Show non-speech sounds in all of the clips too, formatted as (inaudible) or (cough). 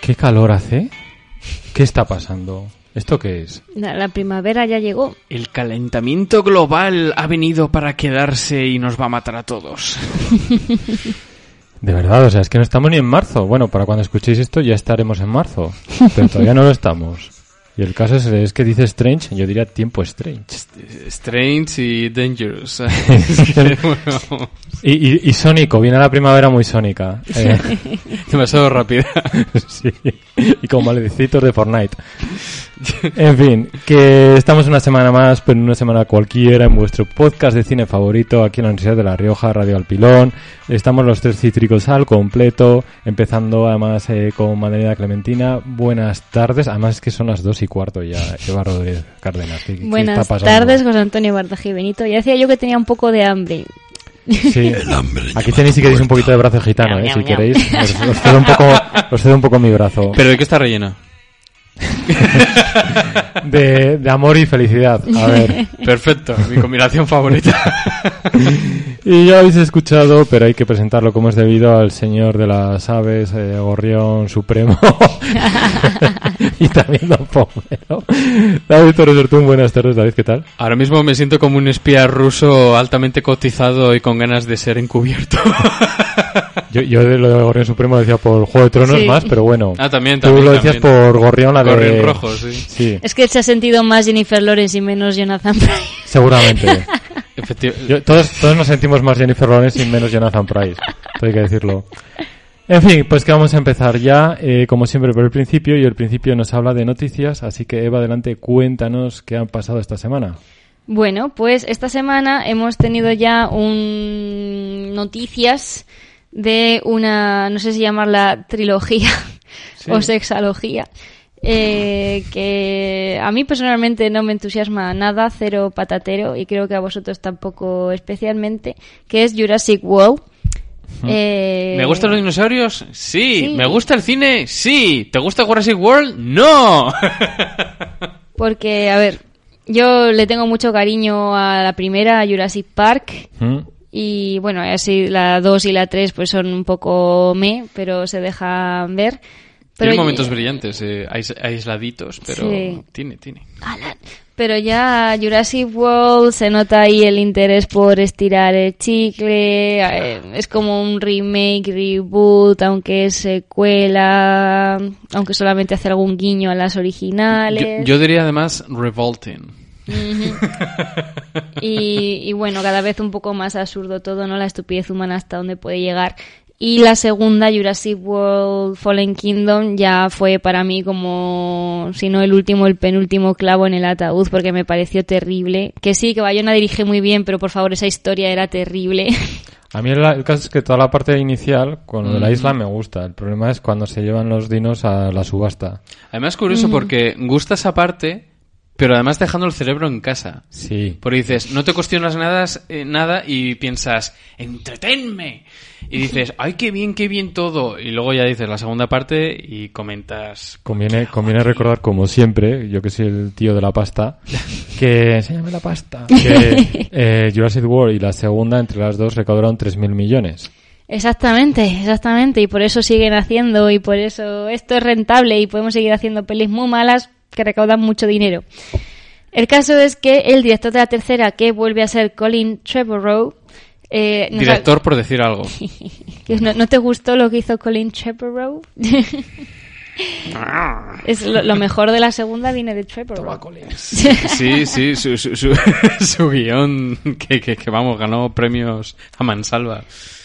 ¿Qué calor hace? ¿Qué está pasando? ¿Esto qué es? La, la primavera ya llegó. El calentamiento global ha venido para quedarse y nos va a matar a todos. (laughs) De verdad, o sea, es que no estamos ni en marzo. Bueno, para cuando escuchéis esto ya estaremos en marzo, pero todavía no lo estamos. Y el caso es, es que dice Strange, yo diría tiempo Strange. Strange y Dangerous. (laughs) (laughs) Bueno, Y, y, y sónico, viene la primavera muy sónica. Eh, (laughs) demasiado rápida. sí, y con maledicitos de Fortnite. En fin, que estamos una semana más, pero en una semana cualquiera, en vuestro podcast de cine favorito, aquí en la Universidad de La Rioja, Radio Alpilón. Estamos los tres cítricos al completo, empezando además eh, con Madalena Clementina. Buenas tardes, además es que son las dos y cuarto ya, Eva Rodríguez Cárdenas. ¿qué- qué Buenas está tardes, José Antonio Bartaji Benito. Ya decía yo que tenía un poco de hambre. Sí. (laughs) Aquí tenéis si queréis un poquito de brazo gitano, eh, si queréis. Os, os cedo un poco, os cedo un poco mi brazo. ¿Pero de qué está rellena? (laughs) De, de amor y felicidad. A ver. (laughs) Perfecto, mi combinación favorita. (laughs) Y ya habéis escuchado, pero hay que presentarlo como es debido al señor de las aves, eh, Gorrión Supremo. y también Don Pomero. David Torres Ortún, buenas tardes, David, ¿qué tal? Ahora mismo me siento como un espía ruso altamente cotizado y con ganas de ser encubierto. Yo, yo de lo de Gorrión Supremo decía por Juego de Tronos Sí. más, pero bueno. Ah, también, Tú también, lo decías también. por Gorrión, la de... Gorrión rojo, sí. Sí, Es que se ha sentido más Jennifer Lawrence y menos Jonathan Price. seguramente. (laughs) Yo- todos, todos nos sentimos más Jennifer Lawrence y menos Jonathan Price. Esto hay que decirlo. En fin, pues que vamos a empezar ya, eh, como siempre, por el principio. Y el principio nos habla de noticias. Así que, Eva, adelante, cuéntanos qué han pasado esta semana. Bueno, pues esta semana hemos tenido ya un noticias de una, no sé si llamarla trilogía (laughs) o sexalogía, eh, que a mí personalmente no me entusiasma nada, cero patatero, y creo que a vosotros tampoco especialmente, que es Jurassic World. Eh, ¿Me gustan los dinosaurios? Sí. Sí. ¿Me gusta el cine? Sí. ¿Te gusta Jurassic World? ¡No! (laughs) Porque, a ver, yo le tengo mucho cariño a la primera, a Jurassic Park, ¿Mm? Y bueno, así la 2 y la 3 pues son un poco me, pero se dejan ver. Pero tiene ya- momentos brillantes, eh, ais- aisladitos, pero Sí. tiene, tiene. Alan. Pero ya Jurassic World se nota ahí el interés por estirar el chicle, eh, es como un remake, reboot, aunque es secuela, aunque solamente hace algún guiño a las Yo, originales. yo diría además revolting. Y, y bueno, cada vez un poco más absurdo todo, ¿no? La estupidez humana hasta dónde puede llegar. Y la segunda, Jurassic World Fallen Kingdom, ya fue para mí como, si no el último, el penúltimo clavo en el ataúd, porque me pareció terrible. Que sí, que Bayona dirige muy bien, pero por favor, esa historia era terrible. A mí el, el caso es que toda la parte inicial, con lo de la isla, me gusta. El problema es cuando se llevan los dinos a la subasta. Además, curioso porque gusta esa parte, pero además dejando el cerebro en casa. Sí. Porque dices, no te cuestionas nada, eh, nada y piensas, entretenme. Y dices, ay, qué bien, qué bien todo. Y luego ya dices la segunda parte y comentas, Conviene, conviene recordar, como siempre, yo que soy el tío de la pasta, (laughs) que... Enséñame la pasta. (laughs) Que eh, Jurassic World y la segunda, entre las dos, recaudaron 3.000 millones. Exactamente, exactamente, y por eso siguen haciendo, y por eso esto es rentable, y podemos seguir haciendo pelis muy malas que recaudan mucho dinero. El caso es que el director de la tercera, que vuelve a ser Colin Trevorrow, eh, ha- director por decir algo. (laughs) ¿No, no te gustó lo que hizo Colin Trevorrow? (laughs) es lo, lo mejor de la segunda viene de Trevorrow. Sí, sí, su, su, su, (laughs) su guion que, que, que, vamos, ganó premios a mansalva.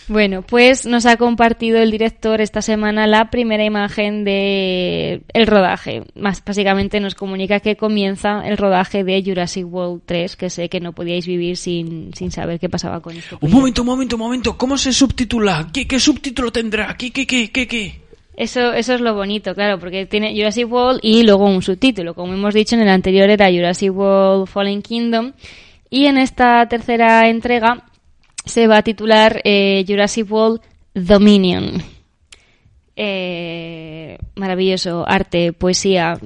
Bueno, pues nos ha compartido el director esta semana la primera imagen de el rodaje. Más básicamente nos comunica que comienza el rodaje de Jurassic World 3, que sé que no podíais vivir sin, sin saber qué pasaba con esto. Un momento, un momento, un momento. ¿Cómo se subtitula? ¿Qué, qué subtítulo tendrá? ¿Qué, qué, qué, qué, qué? Eso, eso es lo bonito, claro, porque tiene Jurassic World y luego un subtítulo. Como hemos dicho, en el anterior era Jurassic World Fallen Kingdom. Y en esta tercera entrega se va a titular eh, Jurassic World Dominion. Eh, maravilloso, arte, poesía.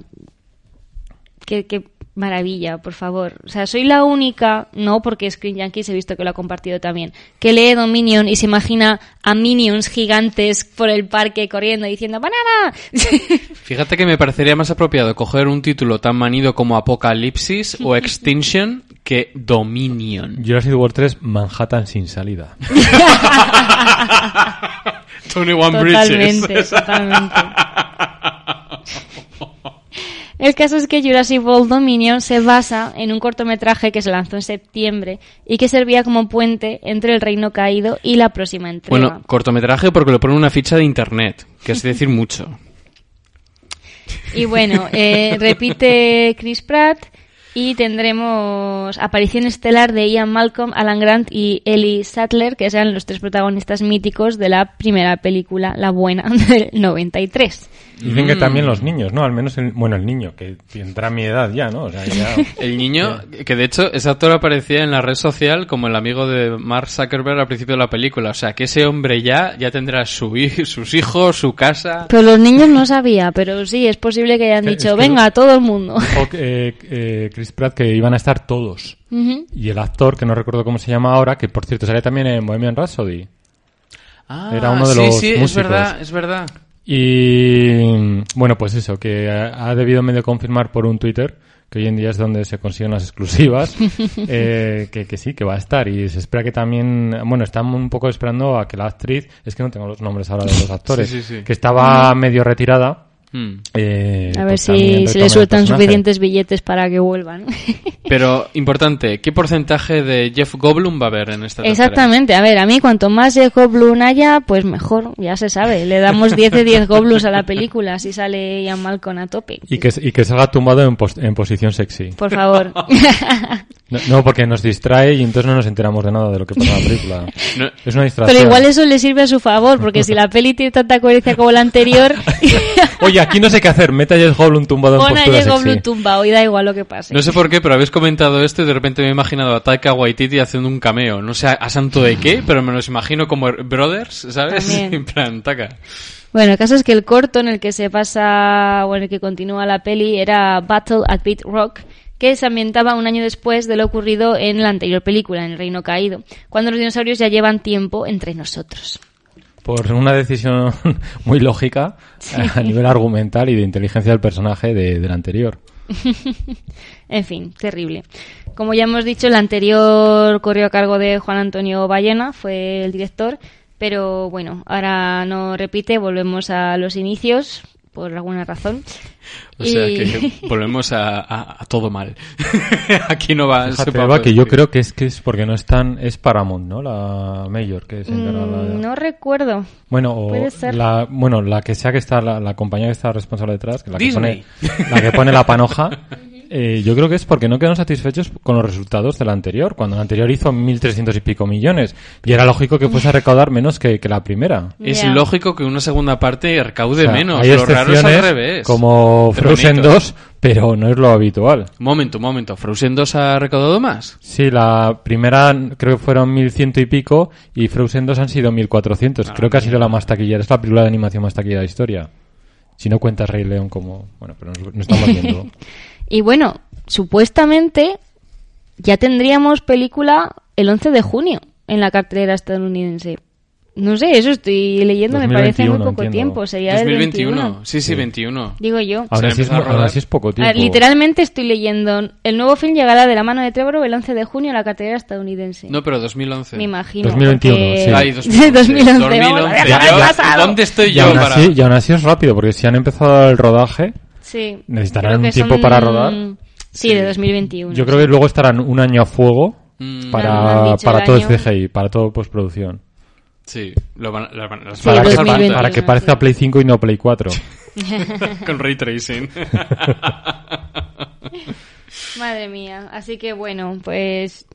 Qué, qué maravilla, por favor. O sea, soy la única, no porque Screen Yankees he visto que lo ha compartido también, que lee Dominion y se imagina a minions gigantes por el parque corriendo diciendo ¡Banana! (laughs) Fíjate que me parecería más apropiado coger un título tan manido como Apocalipsis o Extinction que Dominion. Jurassic World 3, Manhattan sin salida. (laughs) 21 Totalmente, Bridges. totalmente. El caso es que Jurassic World Dominion se basa en un cortometraje que se lanzó en septiembre y que servía como puente entre el reino caído y la próxima entrega. Bueno, cortometraje porque lo pone en una ficha de internet, que es decir mucho. Y bueno, eh, repite Chris Pratt y tendremos aparición estelar de Ian Malcolm, Alan Grant y Ellie Sattler, que serán los tres protagonistas míticos de la primera película, la buena, (laughs) del 93. Dicen que también los niños, ¿no? Al menos, el, bueno, el niño, que tendrá mi edad ya, ¿no? O sea, ya... (laughs) El niño, que de hecho ese actor aparecía en la red social como el amigo de Mark Zuckerberg al principio de la película. O sea, que ese hombre ya, ya tendrá su, sus hijos, su casa. Pero los niños no sabía, pero sí, es posible que hayan Es dicho, que- venga, todo el mundo. Eh, eh, Chris Pratt que iban a estar todos. Ujú. Y el actor, que no recuerdo cómo se llama ahora, que por cierto sale también en Bohemian Rhapsody. Ah, Era uno de sí, los sí, es músicos. verdad, es verdad. Y bueno, pues eso, que ha debido medio confirmar por un Twitter, que hoy en día es donde se consiguen las exclusivas, (laughs) eh, que, que sí, que va a estar. Y se espera que también, bueno, están un poco esperando a que la actriz, es que no tengo los nombres ahora de los (laughs) actores, Sí, sí, sí. que estaba medio retirada. Hmm. eh, A ver pues si se le el sueltan suficientes billetes para que vuelvan. (laughs) Pero, importante, ¿qué porcentaje de Jeff Goldblum va a haber en esta tercera? Exactamente, a ver, a mí cuanto más de Goblin haya, pues mejor, ya se sabe. Le damos (laughs) 10 de 10 Goblins a la película si sale Ian Malcolm a tope. Y que, y que salga tumbado en, pos- en posición sexy. Por favor. (laughs) No, no, porque nos distrae y entonces no nos enteramos de nada de lo que pasa en la película. (laughs) No, Es una distracción. Pero igual eso le sirve a su favor, porque si la peli tiene tanta coherencia como la anterior, (laughs) Oye, aquí no sé qué hacer. Meta Jeff Goldblum tumbado en pon a postura Jeff sexy. Tumbado y da igual lo que pase. no sé por qué, pero habéis comentado esto y de repente me he imaginado a Taika Waititi haciendo un cameo. No sé a, a santo de qué, pero me los imagino como Brothers, ¿sabes? También. (laughs) En plan, Taika. Bueno, el caso es que el corto en el que se pasa, o en el que continúa la peli, era Battle at Beat Rock, que se ambientaba un año después de lo ocurrido en la anterior película, en El Reino Caído, cuando los dinosaurios ya llevan tiempo entre nosotros. Por una decisión (laughs) muy lógica a nivel argumental y de inteligencia del personaje de, del anterior. (laughs) En fin, terrible. Como ya hemos dicho, el anterior corrió a cargo de Juan Antonio Ballena, fue el director, pero bueno, ahora no repite, volvemos a los inicios, por alguna razón. O sea Y- que (laughs) volvemos a, a- a todo mal. (laughs) Aquí no va... Fíjate, Eva, que yo creo que es que es porque no están es Paramount, ¿no? La Mayor que se encarga Mm, la- no recuerdo. Bueno, o puede ser. la bueno, la que sea que está la, la compañía que está responsable detrás, que la que Disney. pone la que pone la panoja. (laughs) eh, yo creo que es porque no quedaron satisfechos con los resultados de la anterior, cuando la anterior hizo 1.300 y pico millones. Y era lógico que fuese a recaudar menos que, que la primera. Es lógico que una segunda parte recaude O sea, menos. Hay Lo raro es al excepciones revés. como Frozen bonito. 2, pero no es lo habitual. Momento, momento. ¿Frozen 2 ha recaudado más? Sí, la primera creo que fueron 1100 y pico y Frozen 2 han sido 1400. Ah, creo que ha sido la más taquillera. Es la película de animación más taquillera de la historia. Si no cuentas Rey León como... Bueno, pero no, no estamos viendo. (laughs) Y bueno, supuestamente ya tendríamos película el 11 de junio en la cartelera estadounidense. No sé, eso estoy leyendo, me parece muy 2021, poco entiendo. tiempo. Sería del 2021. 21. Sí, sí, 21. Digo yo. Ahora sí, es, ahora sí es poco A tiempo. ver, literalmente estoy leyendo. El nuevo film llegará de la mano de Trevorrow el 11 de junio a la cartelera estadounidense. No, pero 2011. Me imagino. 2021, porque- sí. Ay, 2011. 2011, 2011. vamos, Ya- déjame ya- pasado. ¿Dónde estoy y, yo aún para...? así, y aún así es rápido, porque si han empezado el rodaje, Sí. Necesitarán un tiempo son- para rodar. Sí, Sí. de 2021. yo creo que luego estarán un año a fuego Mm, me para, para todo el año. CGI, para todo postproducción. Sí, lo van, lo van- las Sí, a para, que, pasar 2021. para que sí. parezca Play 5 y no Play 4. (laughs) con ray tracing. (laughs) Madre mía. Así que bueno, pues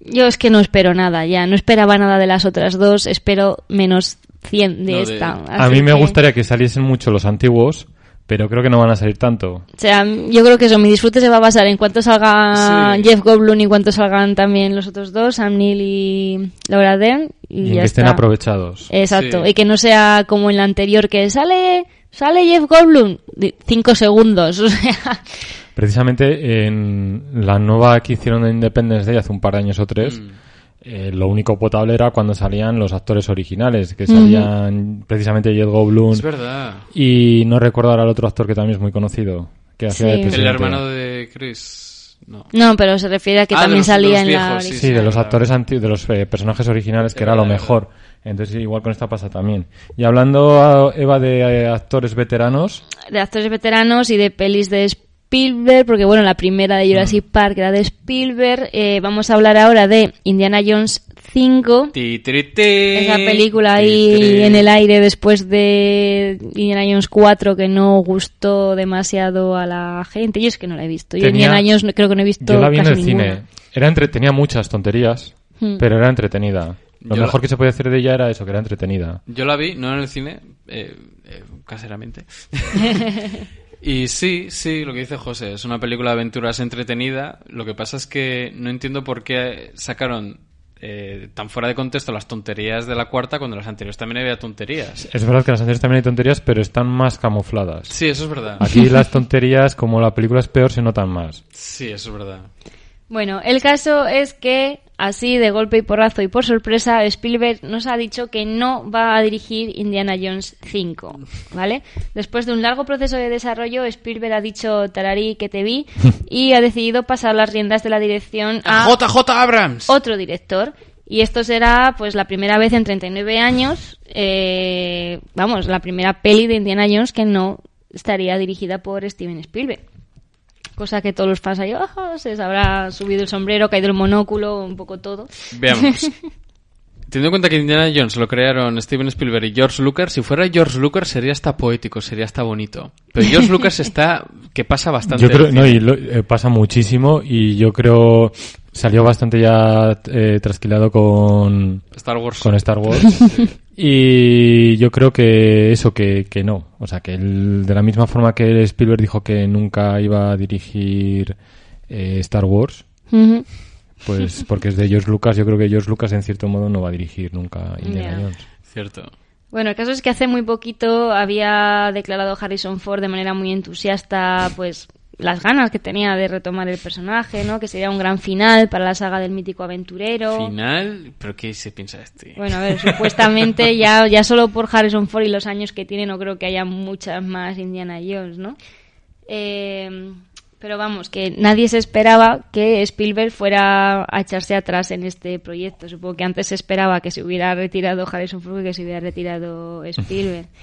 yo es que no espero nada ya. No esperaba nada de las otras dos. Espero menos 100 de No, de- esta. A Así mí me que- gustaría que saliesen mucho los antiguos, pero creo que no van a salir tanto. O sea, yo creo que eso, mi disfrute se va a basar en cuánto salga Sí. Jeff Goldblum y cuánto salgan también los otros dos, Sam Neill y Laura Dern. Y, Y, en ya que estén está. aprovechados. Exacto, Sí. y que no sea como en la anterior que sale sale Jeff Goldblum cinco segundos, (laughs) o sea, Precisamente en la nueva que hicieron de Independence Day hace un par de años o tres, Mm. Eh, lo único potable era cuando salían los actores originales, que salían precisamente Jeff Goldblum Es verdad. y no recuerdo ahora al otro actor que también es muy conocido, que hacía Sí. de El hermano de Chris. No. no, pero se refiere a que Ah, también los- de salía los en la viejos, sí, Sí, de los actores anti- de los eh, personajes originales, que era lo mejor. Entonces, igual con esta pasa también. Y hablando, a- Eva, de eh, actores veteranos, de actores veteranos y de pelis de Spielberg, porque bueno, la primera de Jurassic Park era de Spielberg. Eh, vamos a hablar ahora de Indiana Jones 5. Ti. Esa película Ti, ahí en el aire después de Indiana Jones 4 que no gustó demasiado a la gente. Yo es que no la he visto. Yo Indiana Jones creo que no he visto yo la vi en el ninguna. cine. Era entre, tenía muchas tonterías, Hmm. pero era entretenida. Lo Yo mejor la- que se podía hacer de ella era eso, que era entretenida. Yo la vi, no en el cine, eh, eh, caseramente. (laughs) y sí, sí, lo que dice José, es una película de aventuras entretenida. Lo que pasa es que no entiendo por qué sacaron eh, tan fuera de contexto las tonterías de la cuarta cuando en las anteriores también había tonterías. Es verdad que en las anteriores también hay tonterías, pero están más camufladas. Sí, eso es verdad. Aquí (laughs) las tonterías, como la película es peor, se notan más. Sí, eso es verdad. Bueno, el caso es que así de golpe y porrazo y por sorpresa Spielberg nos ha dicho que no va a dirigir Indiana Jones 5, ¿vale? Después de un largo proceso de desarrollo, Spielberg ha dicho tararí que te vi (laughs) y ha decidido pasar las riendas de la dirección a JJ Abrams. otro director. Y esto será pues la primera vez en 39 años, eh, vamos, la primera peli de Indiana Jones que no estaría dirigida por Steven Spielberg. Cosa que todos los fans ahí, "Ah", se habrá subido el sombrero, caído el monóculo, un poco todo. Veamos. (laughs) Teniendo en cuenta que Indiana Jones lo crearon Steven Spielberg y George Lucas, si fuera George Lucas sería hasta poético, sería hasta bonito. Pero George (laughs) Lucas está que pasa bastante. Yo creo, no, y lo- eh, pasa muchísimo y yo creo salió bastante ya eh, trasquilado con, Star Wars. con Star (laughs) Wars. y yo creo que eso, que, que no. O sea, que el- de la misma forma que Spielberg dijo que nunca iba a dirigir eh, Star Wars. Pues porque es de George Lucas, yo creo que George Lucas en cierto modo no va a dirigir nunca Indiana Ya. Jones. Cierto. Bueno, el caso es que hace muy poquito había declarado Harrison Ford de manera muy entusiasta, pues las ganas que tenía de retomar el personaje, ¿no? Que sería un gran final para la saga del mítico aventurero. Final, pero ¿qué se piensa este? Bueno, a ver, supuestamente ya, ya solo por Harrison Ford y los años que tiene no creo que haya muchas más Indiana Jones, ¿no? Eh, pero vamos, que nadie se esperaba que Spielberg fuera a echarse atrás en este proyecto. Supongo que antes se esperaba que se hubiera retirado Harrison Ford que que se hubiera retirado Spielberg. (laughs)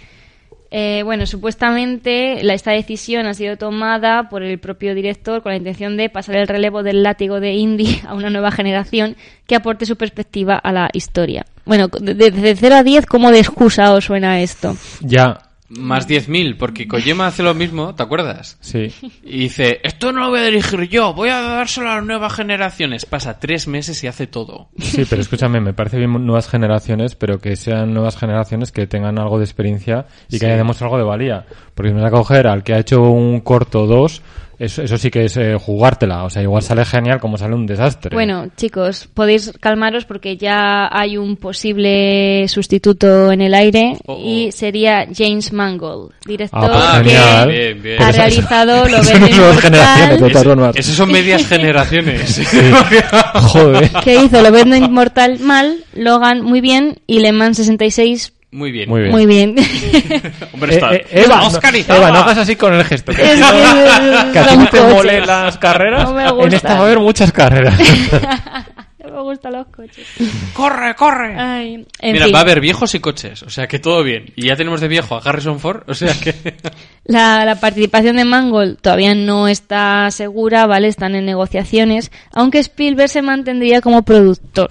Eh, bueno, supuestamente la, esta decisión ha sido tomada por el propio director con la intención de pasar el relevo del látigo de Indy a una nueva generación que aporte su perspectiva a la historia. Bueno, de- de- desde 0 a 10, ¿cómo de excusa os suena esto? Ya, Más 10.000, porque Kojima hace lo mismo, ¿te acuerdas? sí. Y dice, esto no lo voy a dirigir yo, voy a dárselo a las nuevas generaciones. Pasa tres meses y hace todo. Sí, pero escúchame, me parece bien nuevas generaciones, pero que sean nuevas generaciones que tengan algo de experiencia y Sí. que hayan demostrado algo de valía. Porque me vas a coger al que ha hecho un corto 2, eso, eso sí que es eh, jugártela. O sea, igual sale genial como sale un desastre. Bueno, chicos, podéis calmaros porque ya hay un posible sustituto en el aire Oh, oh. y sería James Mangold, director Ah, pues que genial. Bien, bien. ha eso- realizado Lo eso no Verde es nuevas generaciones, de. Esos son medias (laughs) generaciones. (laughs) Joder. que hizo Lo Verde Inmortal mal, Logan muy bien y Le Mans 66 Muy bien. Muy bien. muy bien. (laughs) Hombre, Eh, está. eh, Eva, Oscar no. Eva, no hagas así con el gesto. Que, Es que que a ti no te molen las carreras. No me en gustan. esta va a haber muchas carreras. (laughs) (laughs) No me gustan los coches. ¡Corre, corre! Ay, en Mira, fin. va a haber viejos y coches, o sea que todo bien. Y ya tenemos de viejo a Harrison Ford, o sea que... La, la participación de Mangold todavía no está segura, ¿vale? Están en negociaciones, aunque Spielberg se mantendría como productor.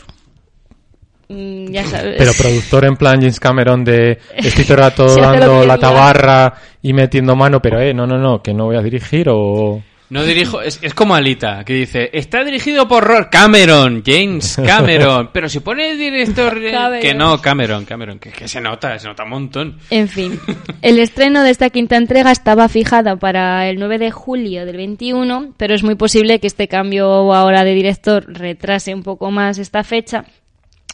Mm, ya sabes. Pero productor en plan James Cameron de (laughs) estoy todo el rato dando la tabarra y metiendo mano, pero eh, no, no, no, que no voy a dirigir o... No dirijo, es, es como Alita, que dice, está dirigido por Ro- Cameron, James Cameron, (laughs) pero si pone director eh, que no, Cameron, Cameron, que, que se nota, se nota un montón. En fin, (laughs) el estreno de esta quinta entrega estaba fijado para el 9 de julio del 21, pero es muy posible que este cambio ahora de director retrase un poco más esta fecha.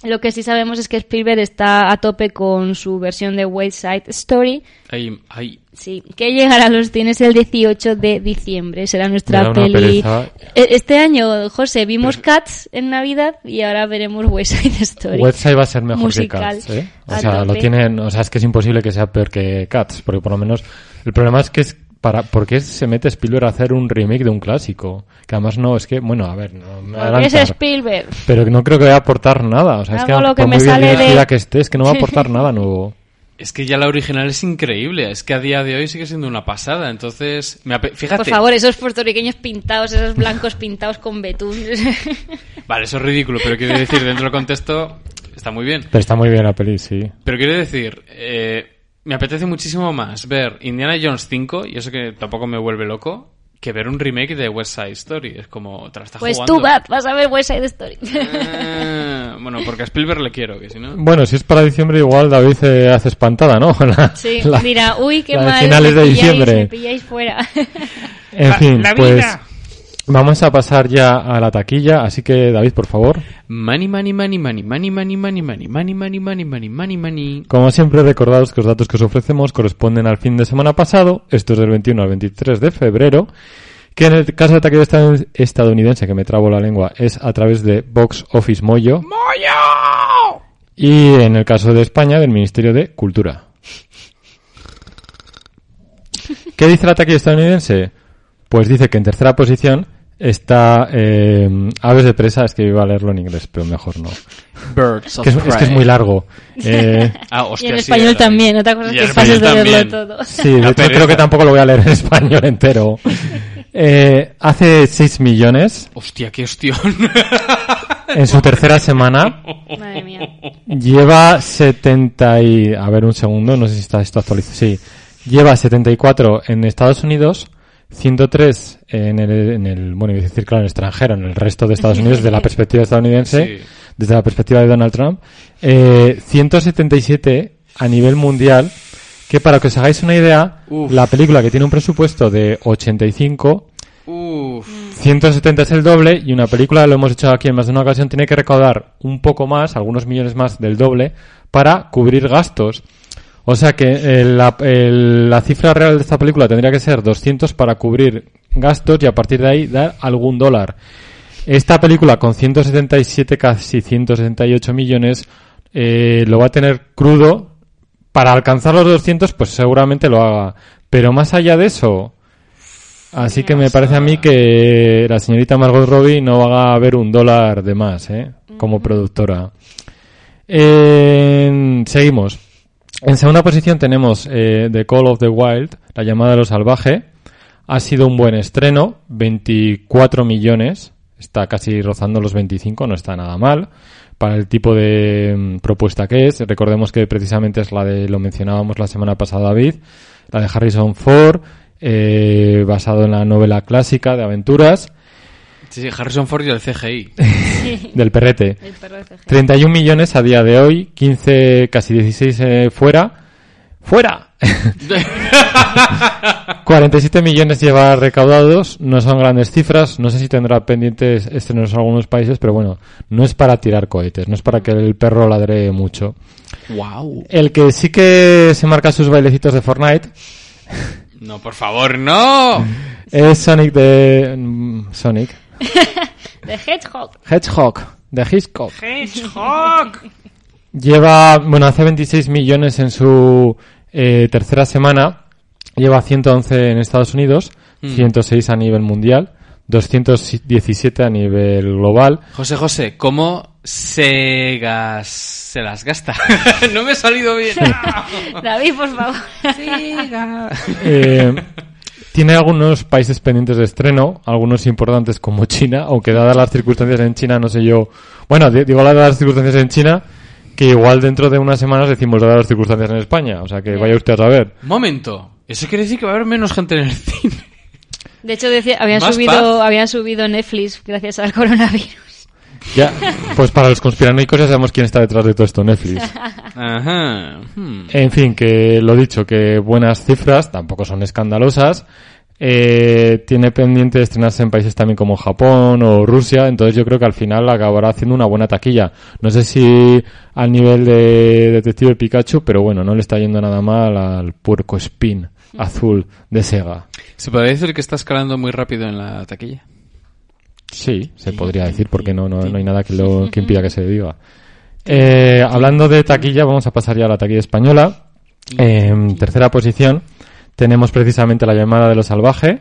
Lo que sí sabemos es que Spielberg está a tope con su versión de West Side Story, Ahí, ahí. sí, que llegará a los cines el 18 de diciembre. Será nuestra peli. pereza. E- Este año, José, vimos Cats en Navidad y ahora veremos West Side Story. Website va a ser mejor Musical. que Cats, ¿eh? O sea, lo tienen, o sea, es que es imposible que sea peor que Cats, porque por lo menos el problema es que es para ¿por qué se mete Spielberg a hacer un remake de un clásico? Que además no, es que, bueno, a ver, no me es Spielberg. pero no creo que vaya a aportar nada, o sea, es que lo que por me muy bien de- dirigida que esté, es que no va a aportar nada nuevo. Es que ya la original es increíble, es que a día de hoy sigue siendo una pasada, entonces, me ape- fíjate, Por favor, esos puertorriqueños pintados, esos blancos pintados con betún. (laughs) vale, eso es ridículo, pero quiero decir, dentro del contexto, está muy bien. Pero está muy bien la peli, sí. Pero quiero decir, eh, me apetece muchísimo más ver Indiana Jones 5, y eso que tampoco me vuelve loco, que ver un remake de West Side Story. Es como, te la pues jugando. tú, Bat, vas a ver West Side Story. Ah, bueno, porque a Spielberg le quiero, que si no... Bueno, si es para diciembre igual David se hace espantada, ¿no? (laughs) La- Sí, la- mira, uy, qué la de mal. finales me de pilláis, diciembre. Me pilláis fuera. En La- fin, la pues vida. Vamos a pasar ya a la taquilla, así que David, por favor. Money, money, money, money, money, money, money, money, money, money, money, money, money, money. Como siempre, recordados que los datos que os ofrecemos corresponden al fin de semana pasado, esto es del 21 al 23 de febrero, que en el caso de taquilla esta- estadounidense, que me trabo la lengua, es a través de Box Office Moyo. Y en el caso de España, del Ministerio de Cultura. ¿Qué dice la taquilla estadounidense? Pues dice que en tercera posición está eh, Aves de presa, es que iba a leerlo en inglés, pero mejor no. Birds Que es, es que es muy largo. (laughs) Eh, Ah, y hostia, en sí, español era- también, otra cosa es Y que en pases de también. todo. Sí, hecho creo que tampoco lo voy a leer en (laughs) español entero. Eh, hace 6 millones Hostia, qué hostión. (laughs) en su tercera semana. Madre mía. Lleva 70 y... A ver, un segundo, no sé si está esto actualizado. Sí. Lleva 74 en Estados Unidos, 103 en el, en el... Bueno, iba a decir, claro, en el extranjero, en el resto de Estados Unidos, desde la (laughs) perspectiva estadounidense, Sí. desde la perspectiva de Donald Trump. Eh, 177 a nivel mundial, que para que os hagáis una idea, Uf. la película que tiene un presupuesto de 85 Uf. 170 es el doble y una película, lo hemos hecho aquí en más de una ocasión, tiene que recaudar un poco más, algunos millones más del doble, para cubrir gastos. O sea que eh, la, el- la cifra real de esta película tendría que ser 200 para cubrir gastos y a partir de ahí dar algún dólar. Esta película con 177, casi 178 millones, eh, lo va a tener crudo. Para alcanzar los 200, pues seguramente lo haga. Pero más allá de eso, así que me parece a mí que la señorita Margot Robbie no va a ver un dólar de más, ¿eh? Como productora. En- seguimos. En segunda posición tenemos eh, The Call of the Wild, La llamada de lo salvaje. Ha sido un buen estreno, 24 millones, está casi rozando los 25, no está nada mal para el tipo de mm, propuesta que es. Recordemos que precisamente es la de, lo mencionábamos la semana pasada David, la de Harrison Ford, eh, basado en la novela clásica de aventuras Sí, sí, Harrison Ford y el CGI. (laughs) (laughs) del perrete. El perro de CG. 31 millones a día de hoy, 15, casi 16 eh, fuera. ¡Fuera! (laughs) 47 millones lleva recaudados, no son grandes cifras, no sé si tendrá pendientes estrenos en algunos países, pero bueno, no es para tirar cohetes, no es para que el perro ladre mucho. wow. El que sí que se marca sus bailecitos de Fortnite No, por favor, no. (laughs) es Sonic de... mm, Sonic. The Hedgehog. Hedgehog, de Hitchcock. Hedgehog. Lleva, bueno, hace 26 millones en su eh, tercera semana. Lleva 111 en Estados Unidos, Mm. 106 a nivel mundial, 217 a nivel global. José José, ¿cómo se, gas... se las gasta? (laughs) no me ha salido bien. (laughs) David, por favor. Eh, tiene algunos países pendientes de estreno, algunos importantes como China, aunque dadas las circunstancias en China, no sé yo. Bueno, di- digo dadas las circunstancias en China, que igual dentro de unas semanas decimos dadas las circunstancias en España. O sea que Ya. vaya usted a saber. Un momento. Eso quiere decir que va a haber menos gente en el cine. De hecho, decía, habían Más subido, paz. habían subido Netflix gracias al coronavirus. Ya, pues para los conspiranoicos ya sabemos quién está detrás de todo esto, Netflix. (laughs) Ajá. Hmm. En fin, que lo dicho, que buenas cifras, tampoco son escandalosas. Eh, tiene pendiente de estrenarse en países también como Japón o Rusia, entonces yo creo que al final acabará haciendo una buena taquilla. No sé si al nivel de Detective Pikachu, pero bueno, no le está yendo nada mal al puerco spin azul de Sega. ¿Se podría decir que está escalando muy rápido en la taquilla? Sí, se podría decir, porque no, no, no hay nada que, lo, que impida que se diga. Eh, hablando de taquilla, vamos a pasar ya a la taquilla española. En tercera posición tenemos precisamente La llamada de lo salvaje.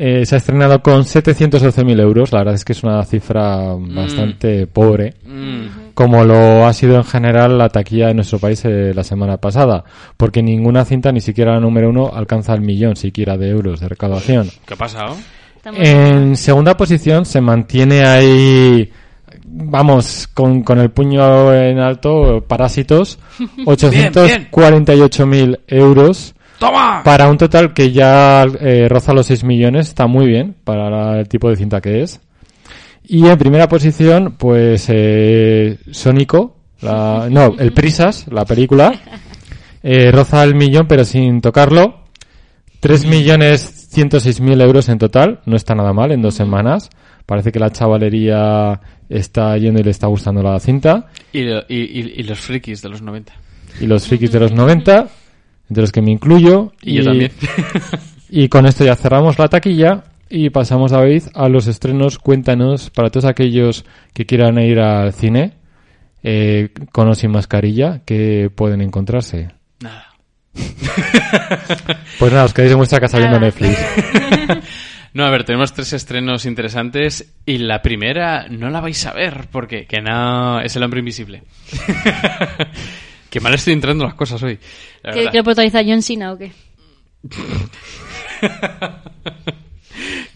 Eh, se ha estrenado con 712.000 euros. La verdad es que es una cifra bastante pobre, Mm. como lo ha sido en general la taquilla de nuestro país eh, la semana pasada, porque ninguna cinta, ni siquiera la número uno, alcanza el millón siquiera de euros de recaudación. ¿Qué ha pasado? Estamos- En segunda posición se mantiene ahí, vamos, con, con el puño en alto, Parásitos, (laughs) 848.000 euros ¡Toma! para un total que ya eh, roza los 6 millones, está muy bien para el tipo de cinta que es. Y en primera posición, pues eh, Sónico, la- (laughs) no, el Prisas, la película, (laughs) eh, roza el millón pero sin tocarlo. 3 millones 106 mil euros en total, no está nada mal en dos semanas. Parece que la chavalería está yendo y le está gustando la cinta. Y, lo- y- y- y los frikis de los 90. Y los frikis de los 90, entre los que me incluyo. Y, yo también. (laughs) Y con esto ya cerramos la taquilla y pasamos, David, a los estrenos. Cuéntanos, para todos aquellos que quieran ir al cine, eh, con o sin mascarilla, que pueden encontrarse. Nada. (laughs) Pues nada, os quedáis en vuestra casa viendo. Netflix. (laughs) No, a ver, tenemos tres estrenos interesantes y la primera no la vais a ver porque que no es el hombre invisible. (laughs) Qué mal estoy entrando las cosas hoy. la ¿Que, verdad. que lo protagoniza John Cena o qué?